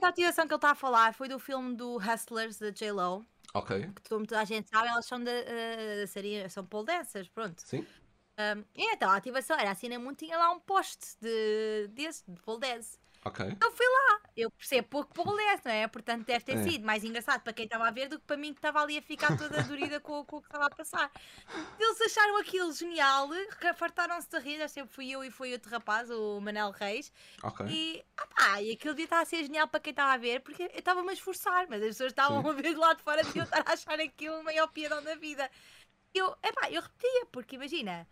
a ativação que ele está a falar foi do filme do Hustlers, da J-Lo, ok, que como toda a gente sabe, elas são da, eh, da série, são pole dancers, pronto. sim, Um, e então a ativação era assim na mundo, tinha lá um poste de, desse, de pole dance. ok, Eu fui lá, eu percebo pouco pole dance, não é? Portanto deve ter É. sido mais engraçado para quem estava a ver do que para mim que estava ali a ficar toda dorida com, com o que estava a passar. Eles acharam aquilo genial, fartaram-se de rir, sempre fui eu e foi outro rapaz, o Manel Reis, ok, e, opá, e aquilo devia estar a ser genial para quem estava a ver, porque eu estava-me a esforçar, mas as pessoas estavam Sim. a ver do lado de fora de eu estar a achar aquilo o maior piadão da vida. Eu, epá, eu repetia, porque imagina,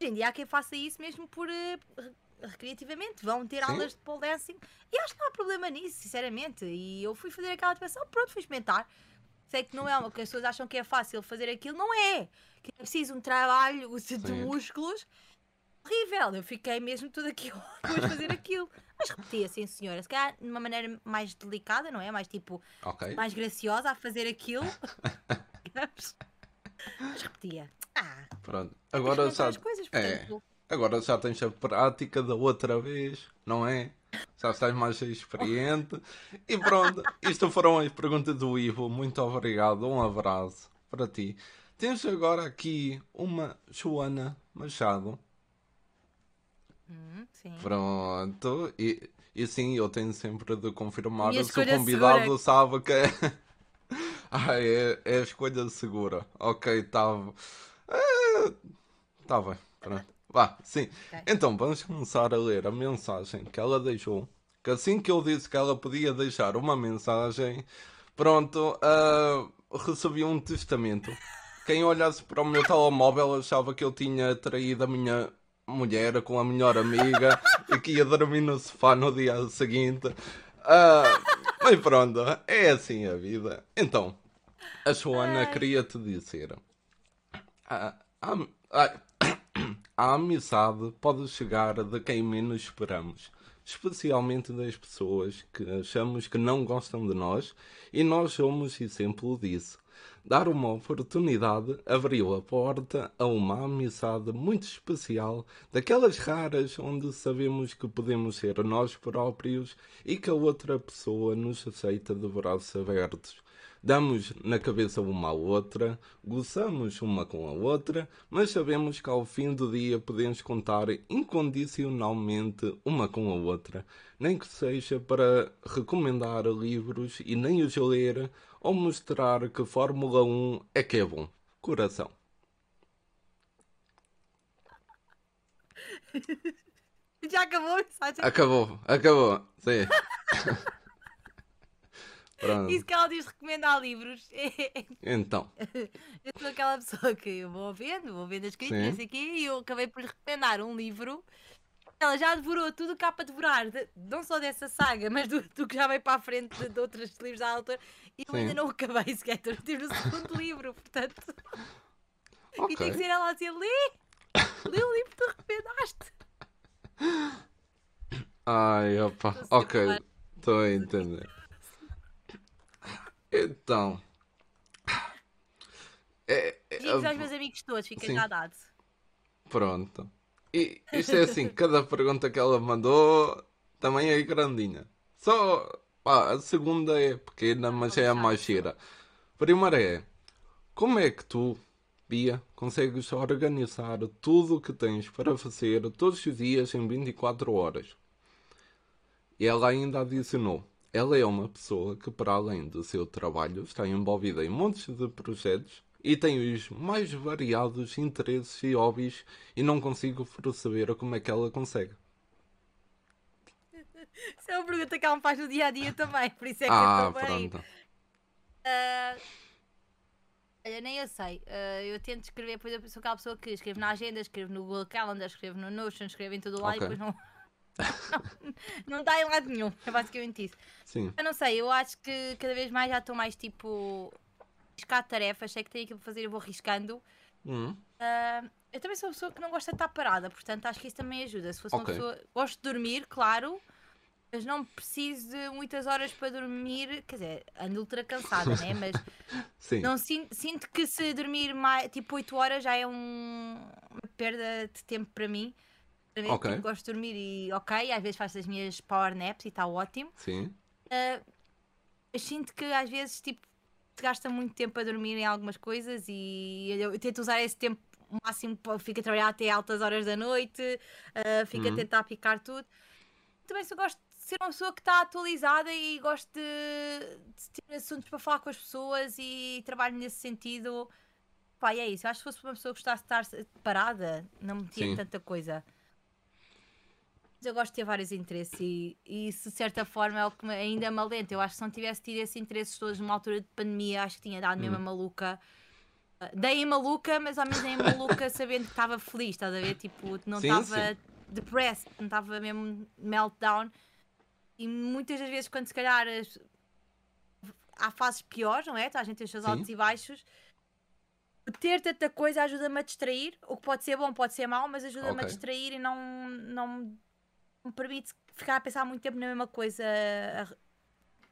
hoje em dia há quem faça isso mesmo por eh, re- recreativamente, vão ter Sim. aulas de pole dancing e acho que não há problema nisso, sinceramente. E eu fui fazer aquela ativação, pronto, fui experimentar. Sei que não é uma que as pessoas acham que é fácil fazer aquilo, não é. Que é preciso um trabalho de Sim. músculos horrível. Eu fiquei mesmo tudo aqui depois de fazer aquilo. Mas repetia, sim, senhora. Se calhar de uma maneira mais delicada, não é? Mais tipo, ok. mais graciosa a fazer aquilo. Mas repetia. Ah, Pronto. Agora já, as coisas, é, agora já tens a prática da outra vez, não é? Já estás mais experiente. E pronto, isto foram as perguntas do Ivo. Muito obrigado, um abraço para ti. Tens agora aqui uma Joana Machado. Hum, sim. Pronto, e, e sim, eu tenho sempre de confirmar Minha se o convidado segura. sabe que é. ah, é, é a escolha segura. Ok, estava. Está bem, pronto. Vá, sim. Ok. Então vamos começar a ler a mensagem que ela deixou. Que assim que eu disse que ela podia deixar uma mensagem, pronto, ah, recebi um testamento. Quem olhasse para o meu telemóvel achava que eu tinha traído a minha mulher com a melhor amiga e que ia dormir no sofá no dia seguinte. Ah, mas pronto, é assim a vida. Então, a Joana queria te dizer: a, a, amizade pode chegar de quem menos esperamos, especialmente das pessoas que achamos que não gostam de nós, e nós somos exemplo disso. Dar uma oportunidade abriu a porta a uma amizade muito especial, daquelas raras onde sabemos que podemos ser nós próprios e que a outra pessoa nos aceita de braços abertos. Damos na cabeça uma à outra, gozamos uma com a outra, mas sabemos que ao fim do dia podemos contar incondicionalmente uma com a outra, nem que seja para recomendar livros e nem os ler ou mostrar que Fórmula 1 é que é bom. Coração. Já acabou a mensagem? Acabou, acabou. Sim. Pronto. Isso que ela diz recomendar livros. Então, Eu sou aquela pessoa que eu vou vendo, vou vendo as críticas o quê, e eu acabei por lhe recomendar um livro ela já devorou tudo o que há para devorar, de- não só dessa saga, mas do, do que já veio para a frente de, de outros livros da autora. E eu Sim. ainda não acabei sequer, estou no segundo livro, portanto. E tem que ser ela a dizer: lê! Lê o livro que tu arrependaste! Ai, opa. Ok, estou a entender. Então. É, é, Digo aos meus amigos todos, fica Sim. já dado. pronto. E isto é assim, cada pergunta que ela mandou também é grandinha. Só pá, a segunda é pequena, mas é a mais cheira. Primeira é, como é que tu, Bia, consegues organizar tudo o que tens para fazer todos os dias em 24 horas? E ela ainda adicionou: ela é uma pessoa que, para além do seu trabalho, está envolvida em montes de projetos e tem os mais variados interesses e hobbies e não consigo perceber como é que ela consegue. Isso é uma pergunta que ela me faz no dia a dia também, por isso é que ah, eu estou bem. Ah, olha, nem eu sei. Ah, eu tento escrever, depois eu sou aquela pessoa que escreve na agenda, escrevo no Google Calendar, escrevo no Notion, escrevo em todo lado Ok. e depois não. não, dá em lado nenhum. É basicamente isso. Sim, Eu não sei, eu acho que cada vez mais já estou mais tipo. riscar tarefas, sei que tenho aquilo para fazer, eu vou riscando. Hum, Ah, eu também sou uma pessoa que não gosta de estar parada, portanto acho que isso também ajuda. Se fosse Ok. uma pessoa. Gosto de dormir, claro, mas não preciso de muitas horas para dormir. Quer dizer, ando ultra cansada, né? Mas sim, não sinto, sinto que se dormir mais, tipo 8 horas já é um- uma perda de tempo para mim. Para mim, Ok. tipo, gosto de dormir e ok, às vezes faço as minhas power naps e está ótimo. sim, eu sinto que às vezes tipo, se gasta muito tempo a dormir em algumas coisas e eu, eu tento usar esse tempo o máximo, para- fico a trabalhar até altas horas da noite, ah, fico a Uhum. tentar picar tudo. Também só gosto de ser uma pessoa que está atualizada e gosto de, de ter assuntos para falar com as pessoas e trabalho nesse sentido. Pá, é isso. Eu acho que se fosse uma pessoa que gostasse de estar parada, não metia Sim. tanta coisa. Mas eu gosto de ter vários interesses e, e isso de certa forma é o que ainda me alenta. Eu acho que se não tivesse tido esses interesses todos numa altura de pandemia, acho que tinha dado mesmo a maluca. Ah, Dei a maluca, mas ao menos dei a maluca sabendo que estava feliz, estás a ver? Tipo, não estava depressed, não estava mesmo meltdown. E muitas das vezes, quando se calhar as- há fases piores, não é? A gente tem os seus Sim. altos e baixos. Ter tanta coisa ajuda-me a distrair, o que pode ser bom, pode ser mau, mas ajuda-me Ok. a distrair e não, não me- permite ficar a pensar muito tempo na mesma coisa.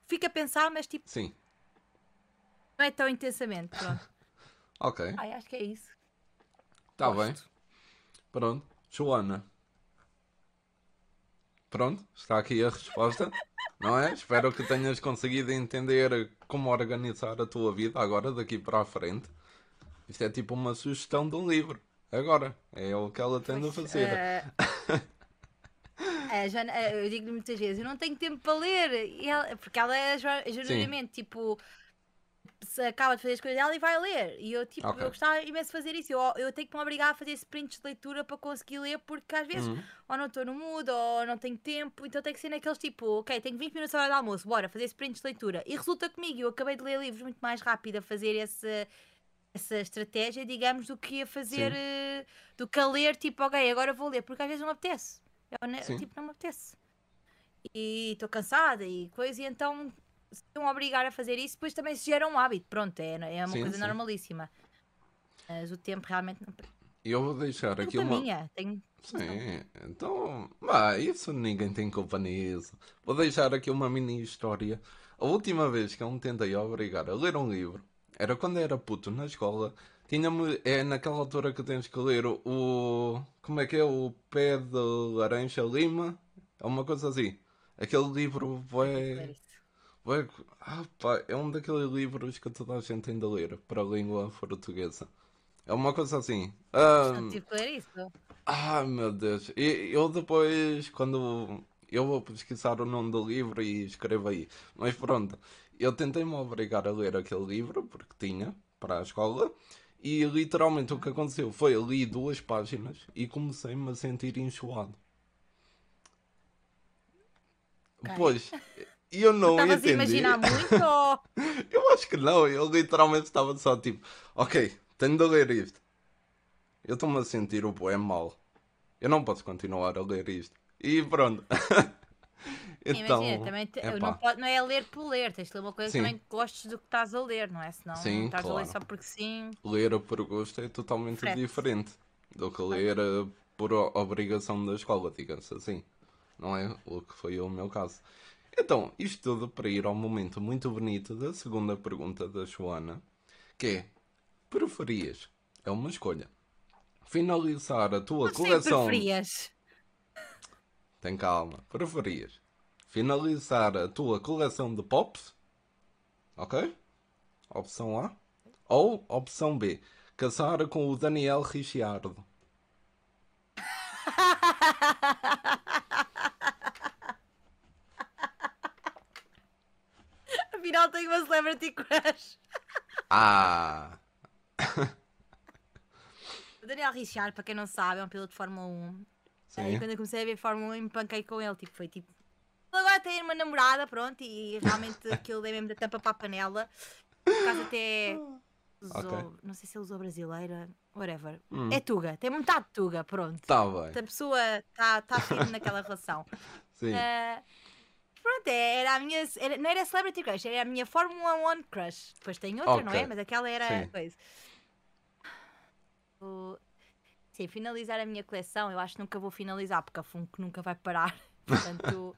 Fica a pensar, mas tipo, sim. não é tão intensamente. Pronto. Ok, Ai, acho que é isso. está bem. Pronto. Joana. Pronto, está aqui a resposta. Não é? Espero que tenhas conseguido entender como organizar a tua vida agora, daqui para a frente. Isto é tipo uma sugestão de um livro. Agora, é o que ela tende a fazer. Eh, a Joana- eh, eu digo-lhe muitas vezes, eu não tenho tempo para ler, ela- porque ela é genuinamente tipo. Acaba de fazer as coisas dela e vai ler. E eu, tipo, Ok. eu gostava imenso de fazer isso. Eu, eu tenho que me obrigar a fazer sprints de leitura para conseguir ler, porque às vezes Uhum. ou não estou no mood, ou não tenho tempo, então tem que ser naqueles tipo, ok, tenho 20 minutos à hora de almoço, bora fazer sprints de leitura. E resulta comigo, eu acabei de ler livros muito mais rápido a fazer esse, essa estratégia, digamos, do que a fazer, eh, do que a ler, tipo, ok, agora vou ler, porque às vezes não apetece. Eu, ne- Sim. tipo, não me apetece. E estou cansada e coisa, e então se estão a obrigar a fazer isso, depois também se gera um hábito, pronto, é, é uma Sim, coisa sim. normalíssima. Mas o tempo realmente não. Eu vou deixar aqui uma. minha, tenho. Sim, então, bah, isso ninguém tem culpa nisso. Vou deixar aqui uma mini história. A última vez que eu me tentei obrigar a ler um livro era quando era puto na escola. Tinha-me, é naquela altura que tens que ler o. Como é que é? O Pé de Laranja Lima? É uma coisa assim. Aquele livro vai. Vai- Ah, pá, é um daqueles livros que toda a gente tem de ler para a língua portuguesa. É uma coisa assim. Tive que ler isso. ah, meu Deus. E eu depois, quando eu vou pesquisar o nome do livro e escrevo aí. Mas pronto, eu tentei-me obrigar a ler aquele livro, porque tinha, para a escola. E literalmente o que aconteceu foi eu li duas páginas e comecei-me a sentir enjoado. Ok. Pois, eu não Estavas a imaginar muito. Eu acho que não, eu literalmente estava só tipo, ok, tenho de ler isto. Eu estou-me a sentir o poema mal. Eu não posso continuar a ler isto. E pronto. então, Imagina, também te- não, pode, não é ler por ler, tens de ler uma coisa Sim. também que gostes do que estás a ler, não é? Senão Sim, estás a ler claro. só porque sim. ler por gosto é totalmente Frete. diferente do que ler por obrigação da escola, digamos assim. Não é o que foi o meu caso. Então, isto tudo para ir ao momento muito bonito da segunda pergunta da Joana, que é: preferias? É uma escolha. Finalizar a tua Tu sempre coleção. preferias. Tem calma. Preferias finalizar a tua coleção de pops? Ok? Opção A. Ou opção B. Casar com o Daniel Ricciardo. Afinal tenho uma celebrity crush. Ah! O Daniel Richard, para quem não sabe, é um piloto de Fórmula 1. Sim. Aí quando eu comecei a ver Fórmula 1, eu me panquei com ele. Tipo, foi tipo. Ele agora tem uma namorada, pronto, e realmente aquilo dei mesmo da tampa para a panela. Por acaso até. Usou, Ok. Não sei se ele usou brasileira, whatever. Hum. É Tuga, tem metade de Tuga, pronto. Tá bem. A pessoa está tá firme naquela relação. Sim. Ah, pronto, é- era a minha. era- não era Celebrity Crush, era a minha Fórmula 1 Crush. Depois tem outra, não Ok. é? Mas aquela era Sim. coisa. O- Sim, finalizar a minha coleção, eu acho que nunca vou finalizar, porque a Funko nunca vai parar. Portanto,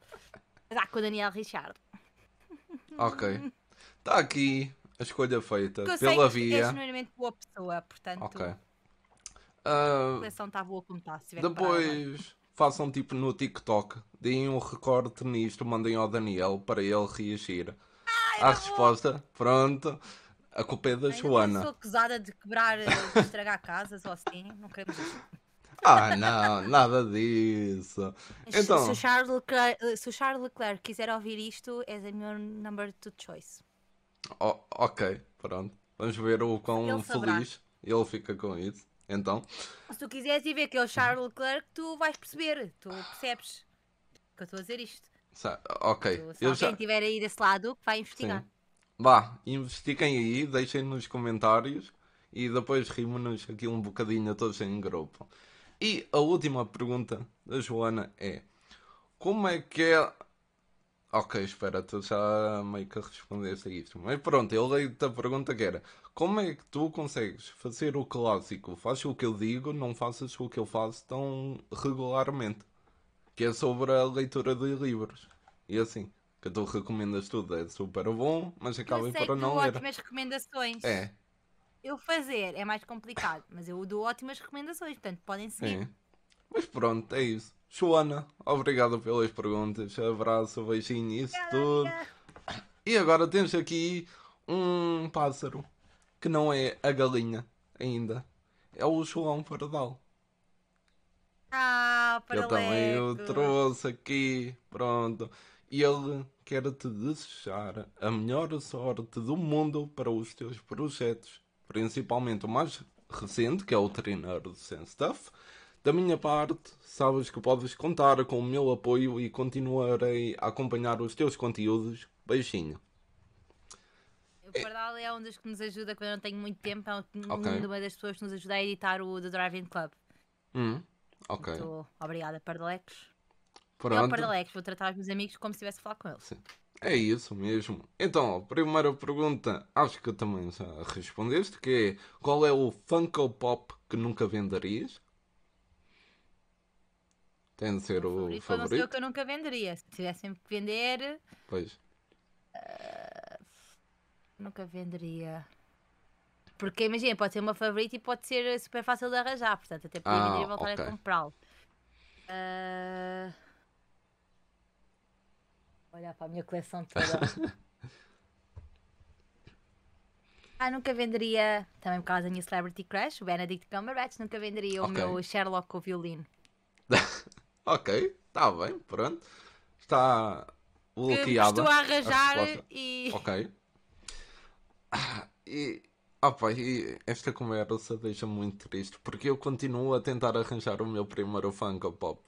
dá com o Daniel Richard. Ok. Está aqui a escolha feita Porque pela é via. genuinamente boa pessoa, portanto, Ok. a Ah, coleção está boa como está. depois façam tipo no TikTok. Deem um recorte nisto, mandem ao Daniel para ele reagir. à resposta. Pronto. A culpa é da Joana. Sou acusada de quebrar, eh, de estragar casas ou assim, não queremos isso. Ah, não, nada disso. Se- Então, Se, o Charles Leclerc, se o Charles Leclerc quiser ouvir isto, és a meu number two choice. o- ok, pronto. Vamos ver o quão Ele feliz ele fica com isso. Então, Se tu quiseres ir ver que é o Charles Leclerc, tu vais perceber, tu percebes que eu estou a dizer isto. sa- ok. Tu, se Eu alguém já... estiver aí desse lado, vai investigar. Sim. Vá, investiguem aí, deixem nos comentários e depois rimos-nos aqui um bocadinho todos em grupo. E a última pergunta da Joana é: Como é que é. Ok, espera, tu já meio que respondeste a isto. Mas pronto, eu leio-te a pergunta que era: Como é que tu consegues fazer o clássico? Fazes o que eu digo, não faças o que eu faço tão regularmente? Que é sobre a leitura de livros. E assim, que tu recomendas tudo, é super bom, mas sei por não dou ler. ótimas recomendações. É, Eu fazer é mais complicado, mas eu dou ótimas recomendações, portanto podem seguir. é. Mas pronto, é isso. Joana, obrigado pelas perguntas. Abraço, beijinho, isso tudo. E agora temos aqui um pássaro que não é a galinha ainda. É o João Pardal. Ah, para Eu também o trouxe aqui, pronto. Ele quer te desejar a melhor sorte do mundo para os teus projetos, principalmente o mais recente, que é o Trainer do Sense Stuff. Da minha parte, sabes que podes contar com o meu apoio e continuarei a acompanhar os teus conteúdos. Beijinho. O Pardal é um dos que nos ajuda quando eu não tenho muito tempo, é um- Ok. uma das pessoas que nos ajuda a editar o The Driving Club. Hum, ok. Muito obrigada, Pardalex. Pronto. Pardalex, vou tratar os meus amigos como se estivesse a falar com eles. É isso mesmo. Então, a primeira pergunta, acho que também já respondeste, que é qual é o Funko Pop que nunca venderias? Tem de ser o Favorito não o favorito? que eu nunca venderia. Se tivessem que vender, Pois. nunca venderia. Porque imagina, pode ser uma favorita e pode ser super fácil de arranjar, portanto até podia Ah, vender e voltar ok. a comprá-lo. Ah, Olhar para a minha coleção toda. ah, nunca venderia, também por causa da minha Celebrity Crush, o Benedict Cumberbatch, nunca venderia Ok. o meu Sherlock com o violino. Ok, está bem, pronto. Está Que me bloqueada. estou a arranjar resposta. e. Ok. Ah, E, opa, e esta conversa deixa muito triste porque eu continuo a tentar arranjar o meu primeiro Funko Pop.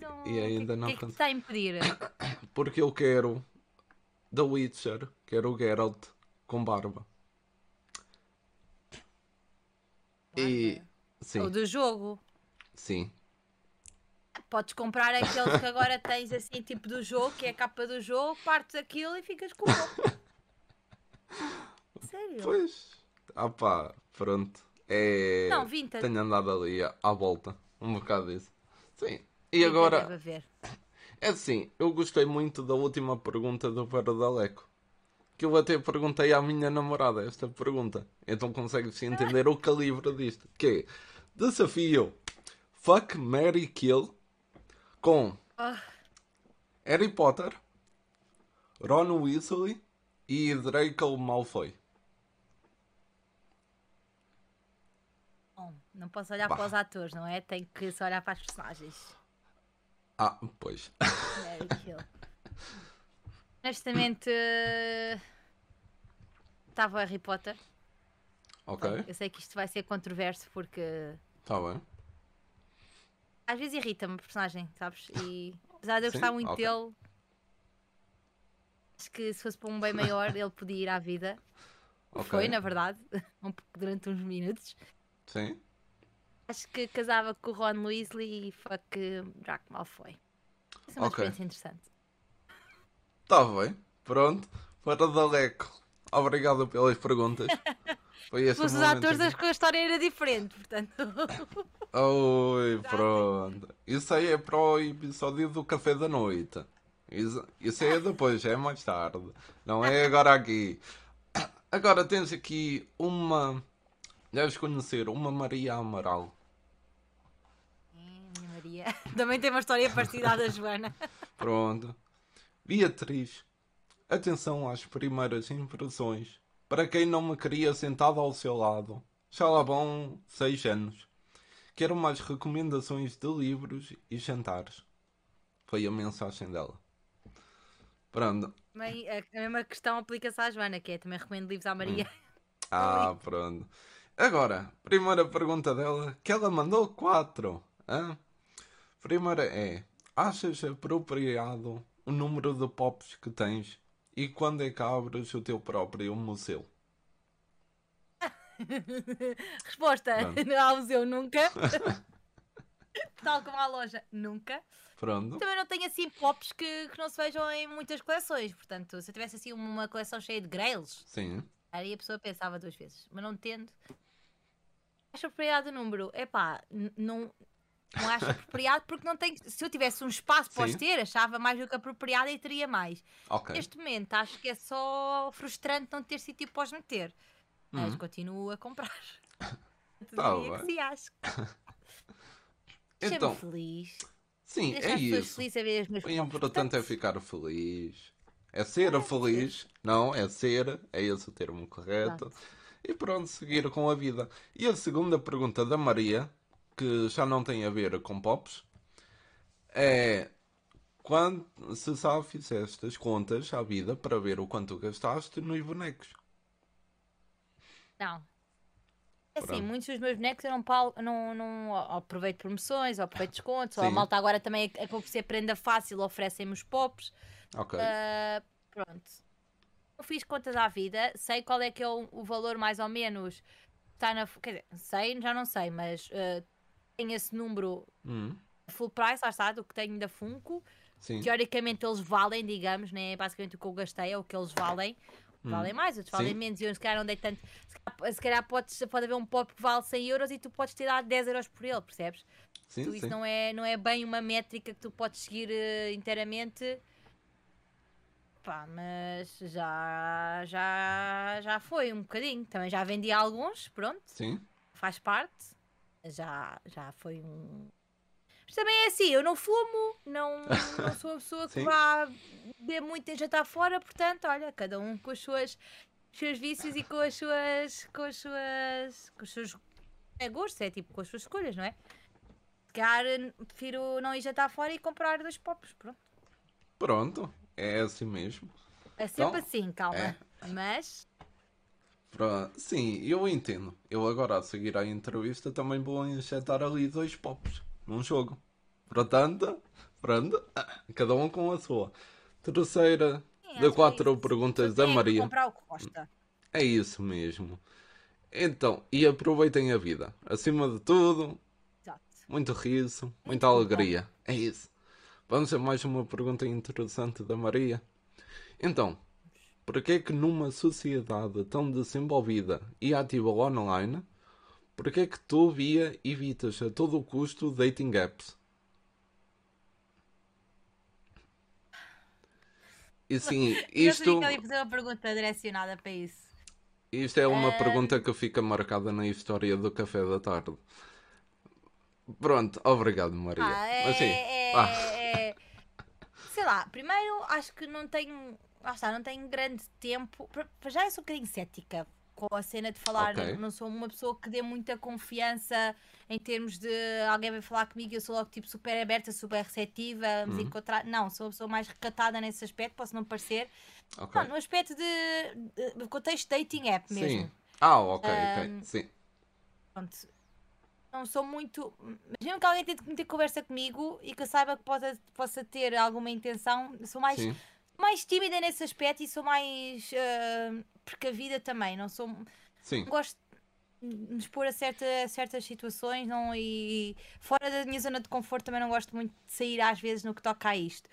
Mas o que é E ainda que, não que é que te está a impedir? Porque eu quero The Witcher, quero o Geralt com barba. E Sim, O do jogo. sim. Podes comprar aqueles que agora tens assim, tipo do jogo, que é a capa do jogo, partes aquilo e ficas com o. Sério? Pois. Ah pá, pronto. É. Não, vintage. Tenho andado ali à, à volta. Um bocado disso. Sim. E Deve agora, é assim, eu gostei muito da última pergunta do Paradaleco. Que eu até perguntei à minha namorada esta pergunta. Então consegues entender o calibre disto. Que é, desafio Fuck, Mary Kill com Ah. Harry Potter, Ron Weasley e Draco Malfoy. Bom, não posso olhar Bah. para os atores, não é? Tenho que só olhar para as personagens. Ah, pois. É. Honestamente, eh, estava Harry Potter. ok, Eu sei que isto vai ser controverso porque tá bem. às vezes irrita-me o personagem, sabes? E apesar de eu Sim, gostar muito ok. dele, acho que se fosse para um bem maior, ele podia ir à vida. Ok. Foi, na verdade, um pouco durante uns minutos. Sim. Acho que casava com o Ron Weasley e fuck Draco Malfoy. Isso é uma Ok. experiência interessante. Tá bem. Pronto. Paradaleco. Obrigado pelas perguntas. Foi Se fosse os atores, acho que a história era diferente, portanto. Oi, pronto. Isso aí é para o episódio do café da noite. Isso, isso aí é depois, é mais tarde. Não é agora aqui. Agora tens aqui uma. Deves conhecer uma Maria Amaral. Hum, minha Maria. Também tem uma história parecida da Joana. Pronto. Beatriz. Atenção às primeiras impressões. Para quem não me queria sentado ao seu lado. Já lá vão seis anos. Quero mais recomendações de livros e jantares. Foi a mensagem dela. Pronto. Também a a mesma questão aplica-se à Joana, que é também recomendo livros à Maria. Ah, pronto. Agora, primeira pergunta dela, que ela mandou quatro. hã? Primeira é: achas apropriado o número de pops que tens e quando é que abres o teu próprio museu? Resposta: Pronto. não há museu nunca. Tal como a loja, nunca. Pronto. Também não tenho assim pops que, que não se vejam em muitas coleções. Portanto, se eu tivesse assim uma coleção cheia de grails, Sim. aí a pessoa pensava duas vezes. Mas não tendo. Acho apropriado o número. Epá, n- não, não acho apropriado porque não tenho. Se eu tivesse um espaço para os ter, achava mais do que apropriado e teria mais. Ok. Neste momento acho que é só frustrante não ter sítio para os meter. Mas Uhum. continuo a comprar. Tá que bem. sim, acho. Então, feliz. sim, é isso. felizes a ver as minhas O importante é ficar feliz. É ser feliz. Não, é ser. É esse o termo correto. Exato. E pronto, seguir com a vida. E a segunda pergunta da Maria, que já não tem a ver com pops, é quando se já fizeste as contas à vida para ver o quanto gastaste nos bonecos. Não. É assim, Pronto. muitos dos meus bonecos eu não, pau- não, não aproveito promoções, ou aproveito descontos, ou a malta agora também acabou por ser prenda fácil, oferecem-me os pops. Ok. Ah, pronto. Eu fiz contas à vida, sei qual é que é o, o valor mais ou menos. Está na. Quer dizer, sei, já não sei, mas ah, tenho esse número Hum, full price, lá está, do que tenho da Funko. sim. Teoricamente eles valem, digamos, né? Basicamente o que eu gastei é o que eles valem. Valem mais, outros valem Hum. Sim. menos. E eu se calhar não dei tanto. Se calhar, se calhar podes, pode haver um pop que vale 100 euros e tu podes ter dado 10 euros por ele, percebes? Sim, Tu, isso não é, não é bem uma métrica que tu podes seguir eh, inteiramente. Pá, mas já, já, já foi um bocadinho. Também já vendi alguns, pronto, Sim. faz parte. Já, já foi um. Mas também é assim, eu não fumo, não, não sou uma pessoa que vá beber muito em jantar fora, portanto, olha, cada um com as suas, os seus vícios e com as suas. com as suas. com os seus. é gostos, é tipo com as suas escolhas, não é? Se calhar prefiro não ir jantar fora e comprar dois pops, pronto. Pronto. É assim mesmo. É sempre Então, assim, calma. é. Mas. Pronto. Sim, eu entendo. Eu agora a seguir à entrevista também vou injetar ali dois pops num jogo. Portanto, pronto. Cada um com a sua. Terceira sim, de é quatro isso. perguntas da é Maria. É isso mesmo. Então, e aproveitem a vida. Acima de tudo, Exato. muito riso, muita Muito bom. alegria. É isso. Vamos a mais uma pergunta interessante da Maria. Então, por que é que numa sociedade tão desenvolvida e ativa online, por que é que tu via evitas a todo custo dating apps? E sim, Eu isto, ia fazer uma pergunta direcionada para isso. isto é uma Ah. pergunta que fica marcada na história do café da tarde. Pronto, obrigado Maria. Ah, é, Mas sim, é- ah, é- Sei lá, primeiro acho que não tenho. Lá está, não tenho grande tempo. Para já eu sou um bocadinho cética com a cena de falar. Ok. Não, sou uma pessoa que dê muita confiança em termos de alguém vai falar comigo e eu sou logo tipo super aberta, super receptiva, vamos Uhum. encontrar. Não, sou uma pessoa mais recatada nesse aspecto, posso não parecer. ok. Não, no aspecto de, de contexto dating app mesmo. Sim. Ah, ok, ok. Ahm, Sim. Pronto. Não sou muito. Mesmo que alguém tente meter conversa comigo e que eu saiba que possa, possa ter alguma intenção, sou mais, Sim. mais tímida nesse aspecto e sou mais ah, precavida também. Não sou. Sim. Não gosto de me expor a, certa, a certas situações não, e fora da minha zona de conforto também não gosto muito de sair às vezes no que toca a isto.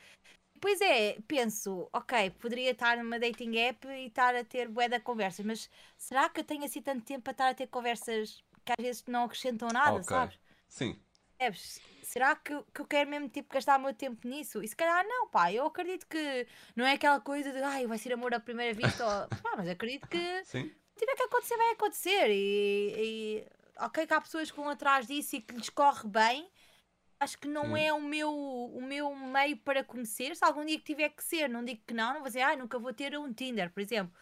Pois é, penso, ok, poderia estar numa dating app e estar a ter bué de conversas, mas será que eu tenho assim tanto tempo para estar a ter conversas que às vezes não acrescentam nada, Ok. sabes? Sim. Percebes? Será que, eu- que eu quero mesmo tipo, gastar o meu tempo nisso? E se calhar não, pá, eu acredito que não é aquela coisa de ai, vai ser amor à primeira vista, ou, pá, mas acredito que Sim. tiver que acontecer, vai acontecer. E, e ok, que há pessoas que vão atrás disso e que lhes corre bem. Acho que não Hum. é o meu, o meu meio para conhecer. Se algum dia que tiver que ser, não digo que não, não vou dizer, ai, nunca vou ter um Tinder, por exemplo.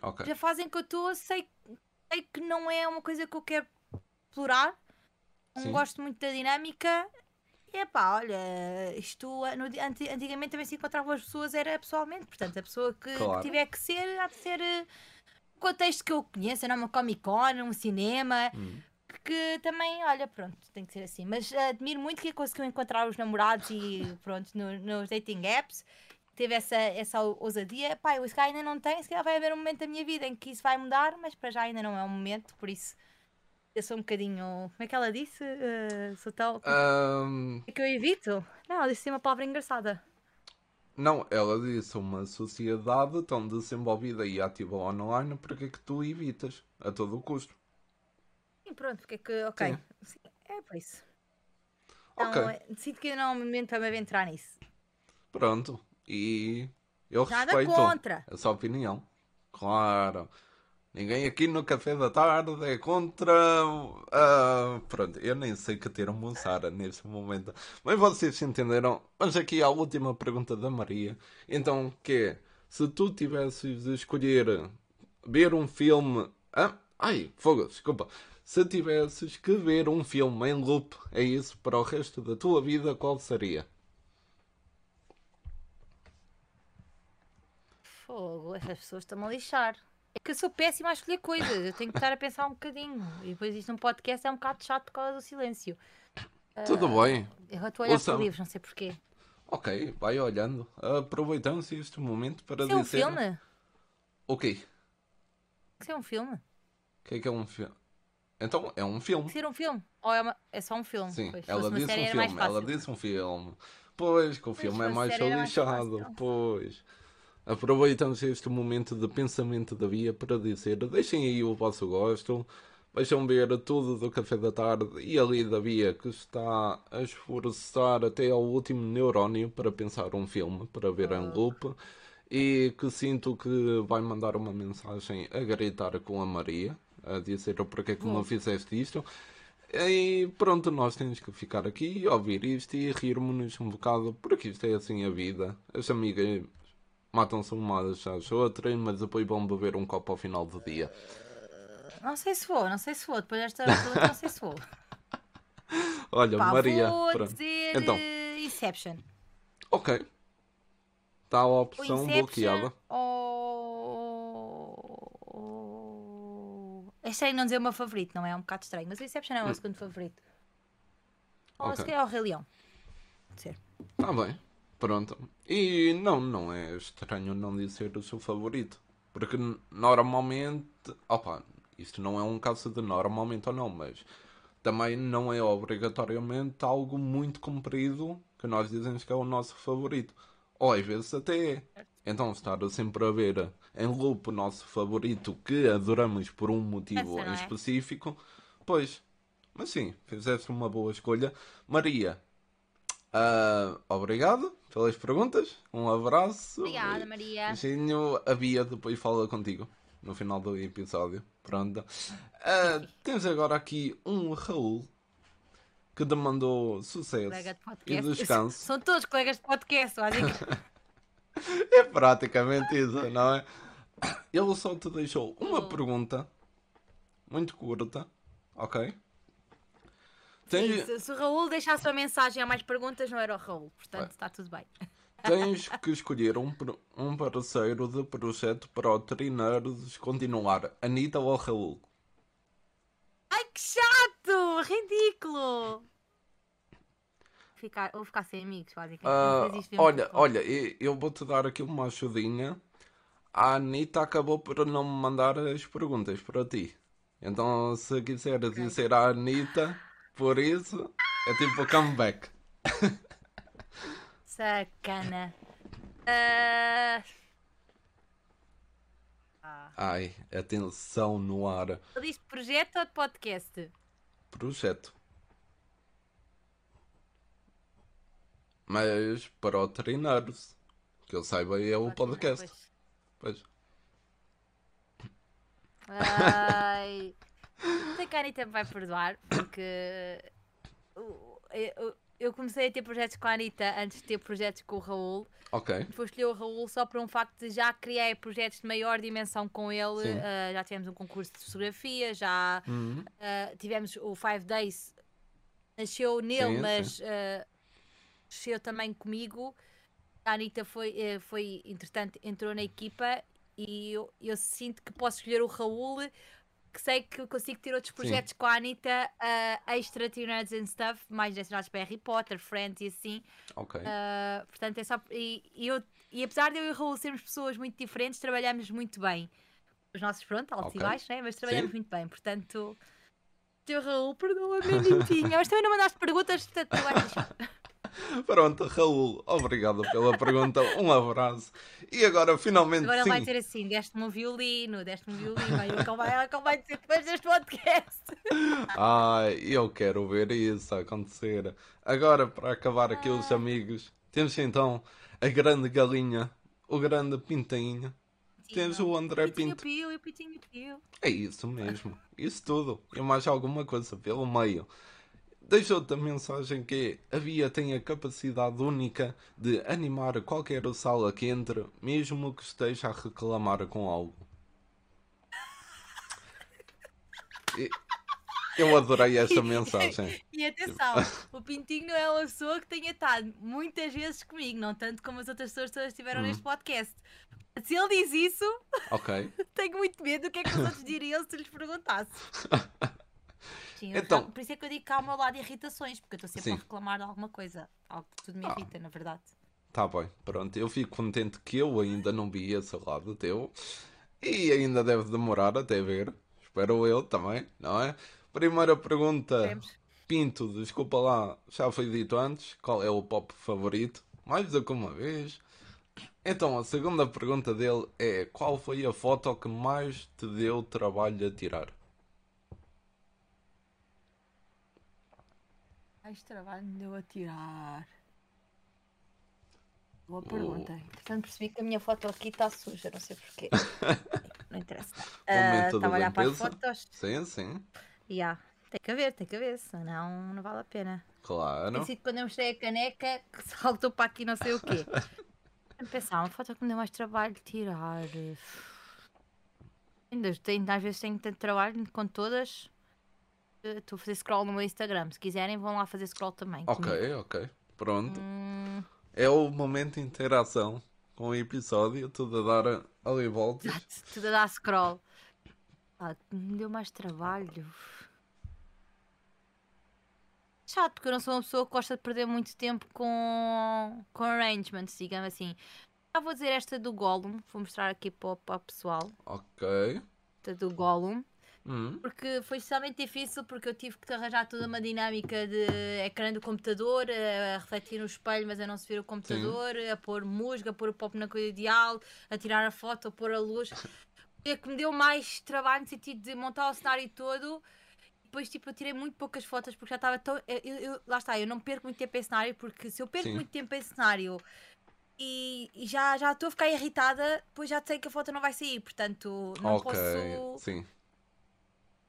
Ok. Já fazem que eu estou, sei, sei que não é uma coisa que eu quero explorar. Não Sim. gosto muito da dinâmica. E epá, olha, isto no di- anti- antigamente também se encontravam as pessoas, era pessoalmente. Portanto, a pessoa que, que Claro. tiver que ser, há de ser eh, um contexto que eu conheça, não uma Comic Con, um cinema. Hum. Que também, olha, pronto, tem que ser assim. Mas eh, admiro muito que conseguiu encontrar os namorados e pronto, no- nos dating apps. Teve essa, essa ousadia. Pá, eu se calhar ainda não tenho, se calhar vai haver um momento da minha vida em que isso vai mudar, mas para já ainda não é o momento, por isso eu sou um bocadinho. Como é que ela disse? Eh, sou tal. Ahm, É que eu evito? Não, ela disse uma palavra engraçada. não, ela disse uma sociedade tão desenvolvida e ativa online, por que é que tu evitas a todo o custo? Sim, pronto, porque é que. Ok. Sim, é por isso. Ok. Não, é- sinto que não é o momento para me entrar nisso. Pronto. E eu Nada respeito contra. essa opinião. Claro. Ninguém aqui no café da tarde é contra. ah, pronto, eu nem sei que termo usar neste momento. Mas vocês entenderam. Mas aqui a última pergunta da Maria. Então, que é: se tu tivesses de escolher ver um filme. Ah, ai, fogo, desculpa. Se tivesses que ver um filme em loop, é isso, para o resto da tua vida, qual seria? Fogo, essas pessoas estão-me a lixar. É que eu sou péssima a escolher coisas, eu tenho que estar a pensar um bocadinho. E depois isto num podcast é um bocado chato por causa do silêncio. Tudo bem. Eu estou a olhar Ouça- para livros, não sei porquê. Ok, vai olhando. Aproveitamos este momento para Isso é um dizer. filme? O quê? Isso é um filme? O que é que é um filme? Então, é um filme. Ser um filme? Ou é, uma... é só um filme? Sim, Pois, ela disse um filme. Ela disse um filme. Pois, que o filme é mais lixado. Pois. Aproveitamos este momento de pensamento da via para dizer: deixem aí o vosso gosto. Vejam ver tudo do café da tarde e ali da via que está a esforçar até ao último neurónio para pensar um filme, para ver em loop. E que sinto que vai mandar uma mensagem a gritar com a Maria, a dizer o porquê que não fizeste isto. E pronto, nós temos que ficar aqui e ouvir isto e rirmos-nos um bocado, porque isto é assim a vida. As amigas matam-se umas às outras, mas depois vão beber um copo ao final do dia. Não sei se vou, não sei se vou. Depois desta pergunta, não sei se vou. Olha, Pá, Maria, vou pronto. dizer Então. eh, Inception. Ok. Está a opção Inception bloqueada. ou... É estranho não dizer o meu favorito, não é? É um bocado estranho. Mas o Inception é o meu segundo favorito. Ou Hum. Ok. se calhar é o Rei Leão. Pode ser. Está bem. Pronto. E não, não é estranho não dizer o seu favorito. Porque normalmente, opa, Isto não é um caso de normalmente ou não, mas também não é obrigatoriamente algo muito comprido que nós dizemos que é o nosso favorito. Ou às vezes até é. Então estar sempre a ver em loop o nosso favorito que adoramos por um motivo Essa, em é? específico, pois. Mas sim, fizeste uma boa escolha. Maria, ah, obrigado pelas perguntas. Um abraço. Obrigada, Maria. Beijinho. A Bia depois fala contigo no final do episódio. Pronto. Ah, temos agora aqui um Raul que demandou sucesso de e descanso. São todos colegas de podcast. É praticamente isso, não é? Ele só te deixou uma Oh. pergunta muito curta, ok? Tens, Sim, se, se o Raul deixasse uma mensagem a mais perguntas, não era o Raul. Portanto, Bem. está tudo bem. tens que escolher um, um parceiro de projeto para o Treineros continuar, Anitta ou Raul? Ai, que chato! Ridículo! Ficar, vou ficar sem amigos, basicamente. Ah, mesmo olha, olha, eu vou-te dar aqui uma ajudinha. A Anitta acabou por não me mandar as perguntas para ti. Então, se quiseres dizer à Anitta, por isso, é tipo comeback. Sacana. Ah, ah. Ai, atenção no ar. Ele disse projeto ou podcast? Projeto. Mas para o treinar-se. Que eu saiba é o podcast. Pois. Pois. Ai. Sei que a Anitta me vai perdoar, porque uh, eu, comecei a ter projetos com a Anitta antes de ter projetos com o Raul. Ok. Depois escolhi o Raul só por um facto de já criei projetos de maior dimensão com ele. Sim. Uh, já tivemos um concurso de fotografia, já Uhum. uh, tivemos o Five Days, nasceu nele, Sim, mas uh, nasceu também comigo. A Anitta foi, eh, foi entretanto, entrou na equipa e eu, eu sinto que posso escolher o Raul, que sei que consigo ter outros projetos com a Anitta, uh, extra Teen Nerds and Stuff, mais direcionados para Harry Potter, Friends e assim. Ok. Uh, portanto, é só. E, e eu, e apesar de eu e o Raul sermos pessoas muito diferentes, trabalhamos muito bem. Os nossos, pronto, altos Ok. e baixos, né? mas trabalhamos Sim. muito bem. Portanto, teu Raul, perdoa-me, Anitinha. Mas também não mandaste perguntas, portanto, tu vais deixar. Pronto, Raul, obrigado pela pergunta. Um abraço. E agora, finalmente, Agora ele sim. vai dizer assim: deste-me um violino, deste-me um violino. Aí vai, vai dizer depois deste podcast. Ai, eu quero ver isso acontecer. Agora, para acabar aqui os amigos, temos então a grande galinha, o grande pintinho. Temos o André Pitinho Pinto. Pio e o Pitinho Pio. É isso mesmo. Isso tudo. E mais alguma coisa pelo meio. Deixou-te a mensagem que a Bia tem a capacidade única de animar qualquer sala que entre, mesmo que esteja a reclamar com algo. E- Eu adorei essa mensagem. E atenção, o Pintinho não é uma pessoa que tenha estado muitas vezes comigo, não tanto como as outras pessoas todas estiveram Hum. neste podcast. Se ele diz isso, Ok. tenho muito medo do que é que os outros diriam se lhes perguntasse. Sim, Então- já- por isso é que eu digo que há o meu lado de irritações, porque eu estou sempre Sim. a reclamar de alguma coisa. Algo que tudo me Ah. irrita, na verdade. Tá bem, pronto. Eu fico contente que eu ainda não vi esse lado teu. E ainda deve demorar até ver. Espero eu também, não é? Primeira pergunta. Vemos. Pinto, desculpa lá, já foi dito antes. Qual é o pop favorito? Mais do que uma vez. Então, a segunda pergunta dele é: Qual foi a foto que mais te deu trabalho a tirar? Mais trabalho me deu a tirar. Boa pergunta. Portanto, percebi que a minha foto aqui está suja, não sei porquê. não interessa. Ah, Estava a olhar para as fotos. Sim, sim, Ya, Tem que haver, tem que haver, senão não vale a pena. claro. Tem sido quando eu mostrei a caneca que saltou para aqui não sei o quê. Pensar, uma foto que me deu mais trabalho de tirar. Ainda às vezes tenho tanto trabalho com todas. Estou a fazer scroll no meu Instagram. Se quiserem, vão lá fazer scroll também. comigo. Ok, ok. Pronto. Hum, É o momento de interação com o episódio, tudo a dar ali voltas. tudo a dar scroll. Ah, me deu mais trabalho. Chato, porque eu não sou uma pessoa que gosta de perder muito tempo com, com arrangements, digamos assim. Já vou dizer esta do Gollum, vou mostrar aqui para o, para o pessoal. Ok. Esta do Gollum. Hum, Porque foi extremamente difícil porque eu tive que arranjar toda uma dinâmica de ecrã do computador, a refletir no espelho, mas a não se ver o computador, a pôr música, a pôr o pop na coisa ideal, a tirar a foto, a pôr a luz. É que me deu mais trabalho no sentido de montar o cenário todo. Depois, tipo, eu tirei muito poucas fotos porque já estava tão. eu- eu- lá está, eu não perco muito tempo em cenário porque se eu perco Sim. muito tempo em cenário e, e já já estou a ficar irritada, depois já sei que a foto não vai sair. Portanto, não ok, posso sim.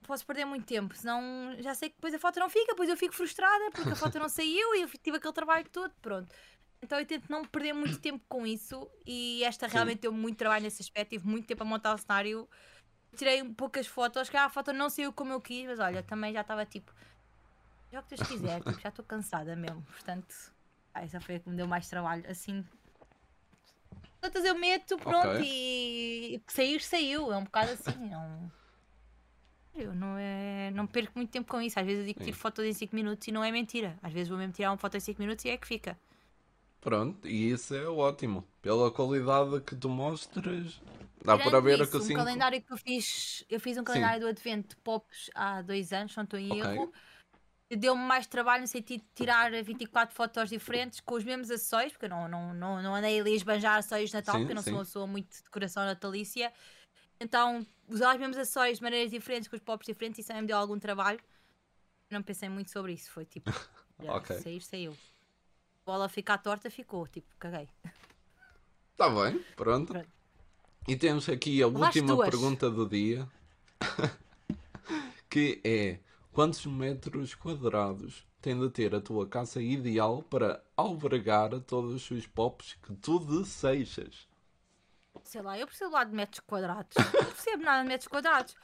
Posso perder muito tempo, senão já sei que depois a foto não fica, depois eu fico frustrada porque a foto não saiu e eu tive aquele trabalho todo, pronto. Então eu tento não perder muito tempo com isso e esta Sim. realmente deu muito trabalho nesse aspecto, tive muito tempo a montar o cenário, tirei poucas fotos, que ah, a foto não saiu como eu quis, mas olha, também já estava tipo, já o que Deus quiser, tipo, já estou cansada mesmo, portanto, ah, essa foi a que me deu mais trabalho, assim. Tantas eu meto, pronto, Ok. e e sair, saiu, é um bocado assim, não... Eu não, é, não perco muito tempo com isso. Às vezes eu digo que tiro Sim. fotos em 5 minutos e não é mentira. Às vezes vou mesmo tirar uma foto em 5 minutos e é que fica. Pronto, e isso é ótimo. Pela qualidade que tu mostras, dá Tirando para ver isso, que um assim. calendário que eu fiz, eu fiz um calendário do Advento Pops há dois anos, não estou em Ok. erro. Deu-me mais trabalho no sentido de tirar 24 fotos diferentes com os mesmos acessórios, porque eu não, não, não, não andei ali a esbanjar acessórios de Natal, Sim, porque eu não sim. sou uma pessoa muito de decoração natalícia. Então, usar os mesmos acessórios de maneiras diferentes, com os pops diferentes, isso também me deu algum trabalho. Não pensei muito sobre isso, foi tipo, já, Ok. sair, saiu. A bola ficar torta, ficou, tipo, caguei. Está bem, pronto. Pronto. E temos aqui a última duas. pergunta do dia. que é: quantos metros quadrados tem de ter a tua casa ideal para albergar todos os pops que tu desejas? Sei lá, eu percebo lá de metros quadrados. Não percebo nada de metros quadrados.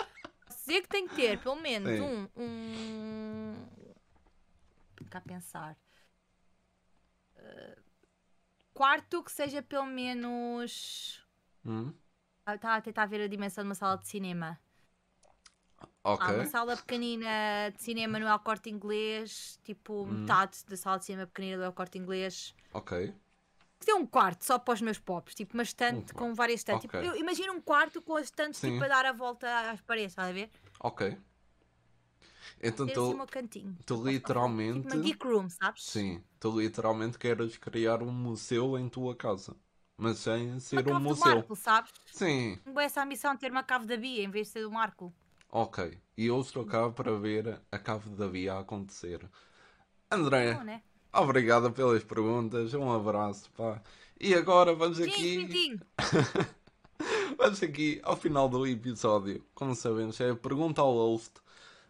Sei que tem que ter pelo menos Sim. um. um... Cá pensar. Uh, quarto que seja pelo menos. Hum? Estava a tentar ver a dimensão de uma sala de cinema. Ok. Há uma sala pequenina de cinema no El Corte Inglês, tipo Hum. metade da sala de cinema pequenina do El Corte Inglês. Ok. Ter um quarto só para os meus pops, tipo uma estante Um com várias estantes. ok. Tipo, eu imagino um quarto com as estantes Sim. tipo a dar a volta às paredes, estás a ver? Ok. Então assim o tu, meu cantinho. tu Tipo literalmente. uma geek room, sabes? Sim, tu literalmente queres criar um museu em tua casa. Mas sem Uma ser um cave do museu. Marco, sabes? Sim, essa ambição de ter uma cave da Bia em vez de ser do Marco. ok. E eu estou cá para ver a cave da Via acontecer. André, Não, né? Obrigado pelas perguntas. Um abraço, pá. E agora vamos aqui. Vamos aqui ao final do episódio. Como sabemos, é a pergunta ao host.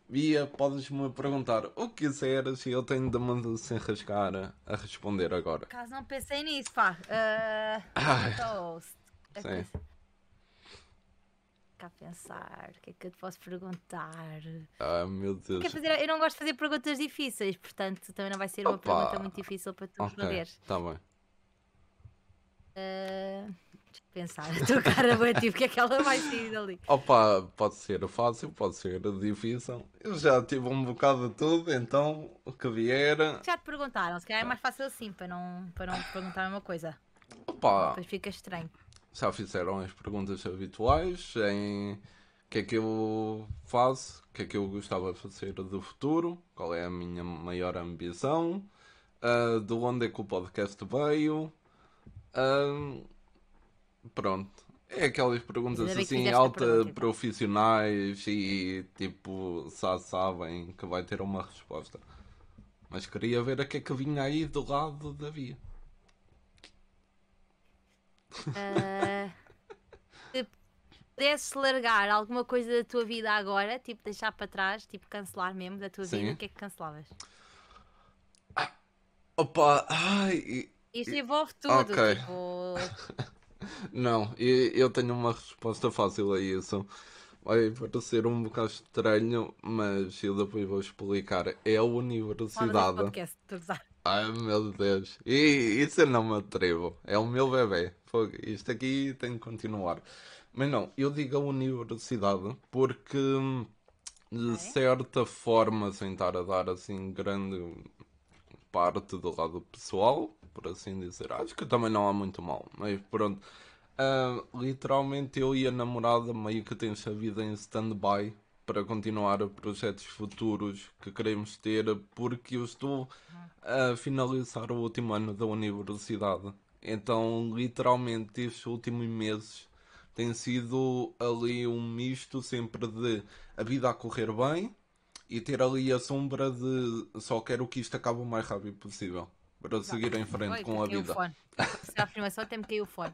Bia, podes-me perguntar o que quiseres e eu tenho de me desenrascar a, a responder agora. Caso não pensei nisso, pá. Uh, Ai. toast. Sim. Cá pensar, o que é que eu te posso perguntar? Ah, meu Deus. Quer fazer, eu não gosto de fazer perguntas difíceis, portanto também não vai ser uma Opa. pergunta muito difícil para tu Ok, responderes. tá bem. Uh, deixa pensar, a tua cara tipo, o que é que ela vai sair dali? Opa, pode ser fácil, pode ser difícil. Eu já tive um bocado de tudo, então o que vier. Já te perguntaram, se calhar é mais fácil assim, para não, para não perguntar a mesma coisa. Opa, Depois fica estranho. Já fizeram as perguntas habituais em o que é que eu faço, o que é que eu gostava de fazer do futuro, qual é a minha maior ambição, ah, de onde é que o podcast veio. ah, pronto. É aquelas perguntas assim alta pergunta, então. profissionais e tipo já sabem que vai ter uma resposta. Mas queria ver a que é que vinha aí do lado da via. Uh, se pudesses largar alguma coisa da tua vida agora, tipo deixar para trás, tipo cancelar mesmo da tua Sim. vida, o que é que cancelavas? Opa, ai, Isto envolve tudo, Ok. tipo. Não, eu tenho uma resposta fácil a isso. Vai parecer um bocado estranho, mas eu depois vou explicar. É a universidade. podcast. Ai meu Deus. E isso eu não me atrevo. É o meu bebê. Fogo, Isto aqui tem que continuar. Mas não, eu digo a universidade porque de Ok. certa forma, sem estar a dar assim grande parte do lado pessoal, por assim dizer, acho que também não há muito mal. Mas pronto. Ah, literalmente eu e a namorada meio que temos a vida em stand-by para continuar projetos futuros que queremos ter, porque eu estou a finalizar o último ano da universidade. Então, literalmente, estes últimos meses tem sido ali um misto sempre de a vida a correr bem e ter ali a sombra de só quero que isto acabe o mais rápido possível para seguir em frente Oi, com a caiu vida. Se a afirmação tem-me cair o fone.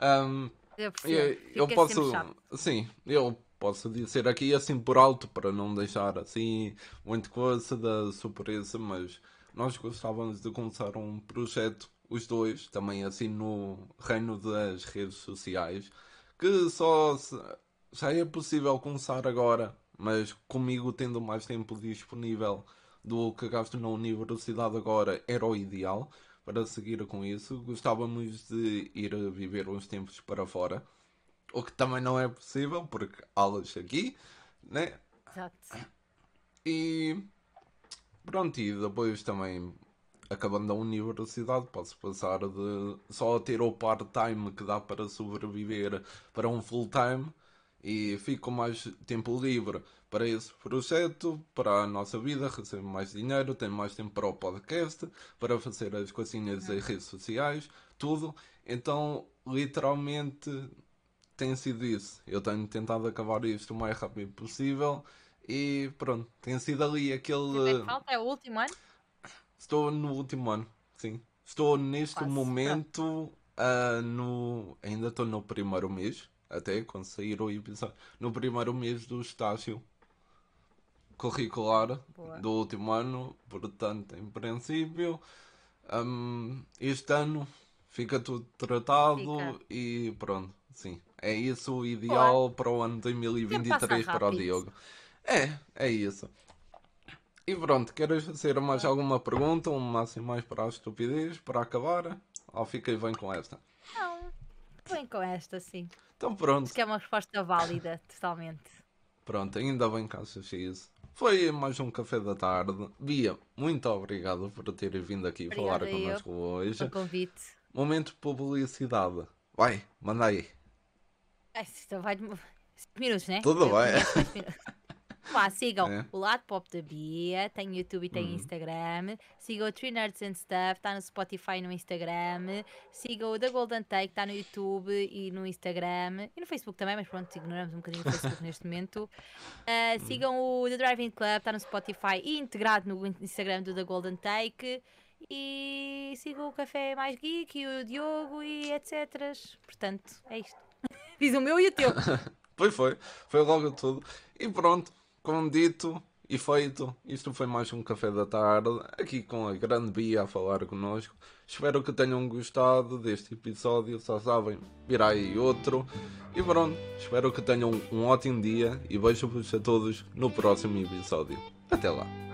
Um, Eu, eu, eu posso, sim, eu posso dizer aqui assim por alto para não deixar assim muito coisa da surpresa, mas nós gostávamos de começar um projeto, os dois, também assim no reino das redes sociais, que só se- já é possível começar agora, mas comigo tendo mais tempo disponível do que gasto na universidade agora era o ideal para seguir com isso. Gostávamos de ir viver uns tempos para fora, o que também não é possível porque aulas aqui, né? Exato. E pronto, e depois também acabando a universidade, posso passar de só ter o part-time que dá para sobreviver para um full-time e fico mais tempo livre para esse projeto, para a nossa vida, recebo mais dinheiro, tenho mais tempo para o podcast, para fazer as coisinhas das redes sociais, tudo. Então, literalmente, tem sido isso. Eu tenho tentado acabar isto o mais rápido possível e pronto, tem sido ali O que aquele. é que falta? É o último ano? Estou no último ano, sim. Estou neste Quase, momento ah, no. Ainda estou no primeiro mês, até quando sair o episódio. No primeiro mês do estágio curricular Boa. do último ano, portanto, em princípio, hum, este ano fica tudo tratado Fica. e pronto, sim. É isso o ideal para o ano 2023 para o. Diogo. É, é isso. E pronto, queres fazer mais alguma pergunta? Uma assim mais para a estupidez, para acabar? Ou fiquei bem com esta? Não. Bem com esta, sim. Então pronto, Acho que é uma resposta válida, totalmente. pronto, ainda bem que achas isso. Foi mais um café da tarde. Bia, muito obrigado por ter vindo aqui falar Obrigada eu. connosco hoje. O convite. Momento de publicidade. Vai, manda aí. Ai, isto vai de 5 minutos, né? Tudo Eu bem. Vá, sigam É. o Lado Pop da Bia, tem YouTube e tem Uhum. Instagram. Sigam o Tree Nerds and Stuff, está no Spotify e no Instagram. Sigam o The Golden Take, está no YouTube e no Instagram. E no Facebook também, mas pronto, ignoramos um bocadinho o Facebook neste momento. Ah, sigam o The Driving Club, está no Spotify e integrado no Instagram do The Golden Take. E sigam o Café Mais Geek e o Diogo e etc. Portanto, é isto. Fiz o meu e o teu. Foi, foi. Foi logo tudo. E pronto, como dito e feito, isto foi mais um café da tarde, aqui com a grande Bia a falar connosco. Espero que tenham gostado deste episódio, só sabem, virá aí outro. E pronto, espero que tenham um ótimo dia e vejo-vos a todos no próximo episódio. Até lá.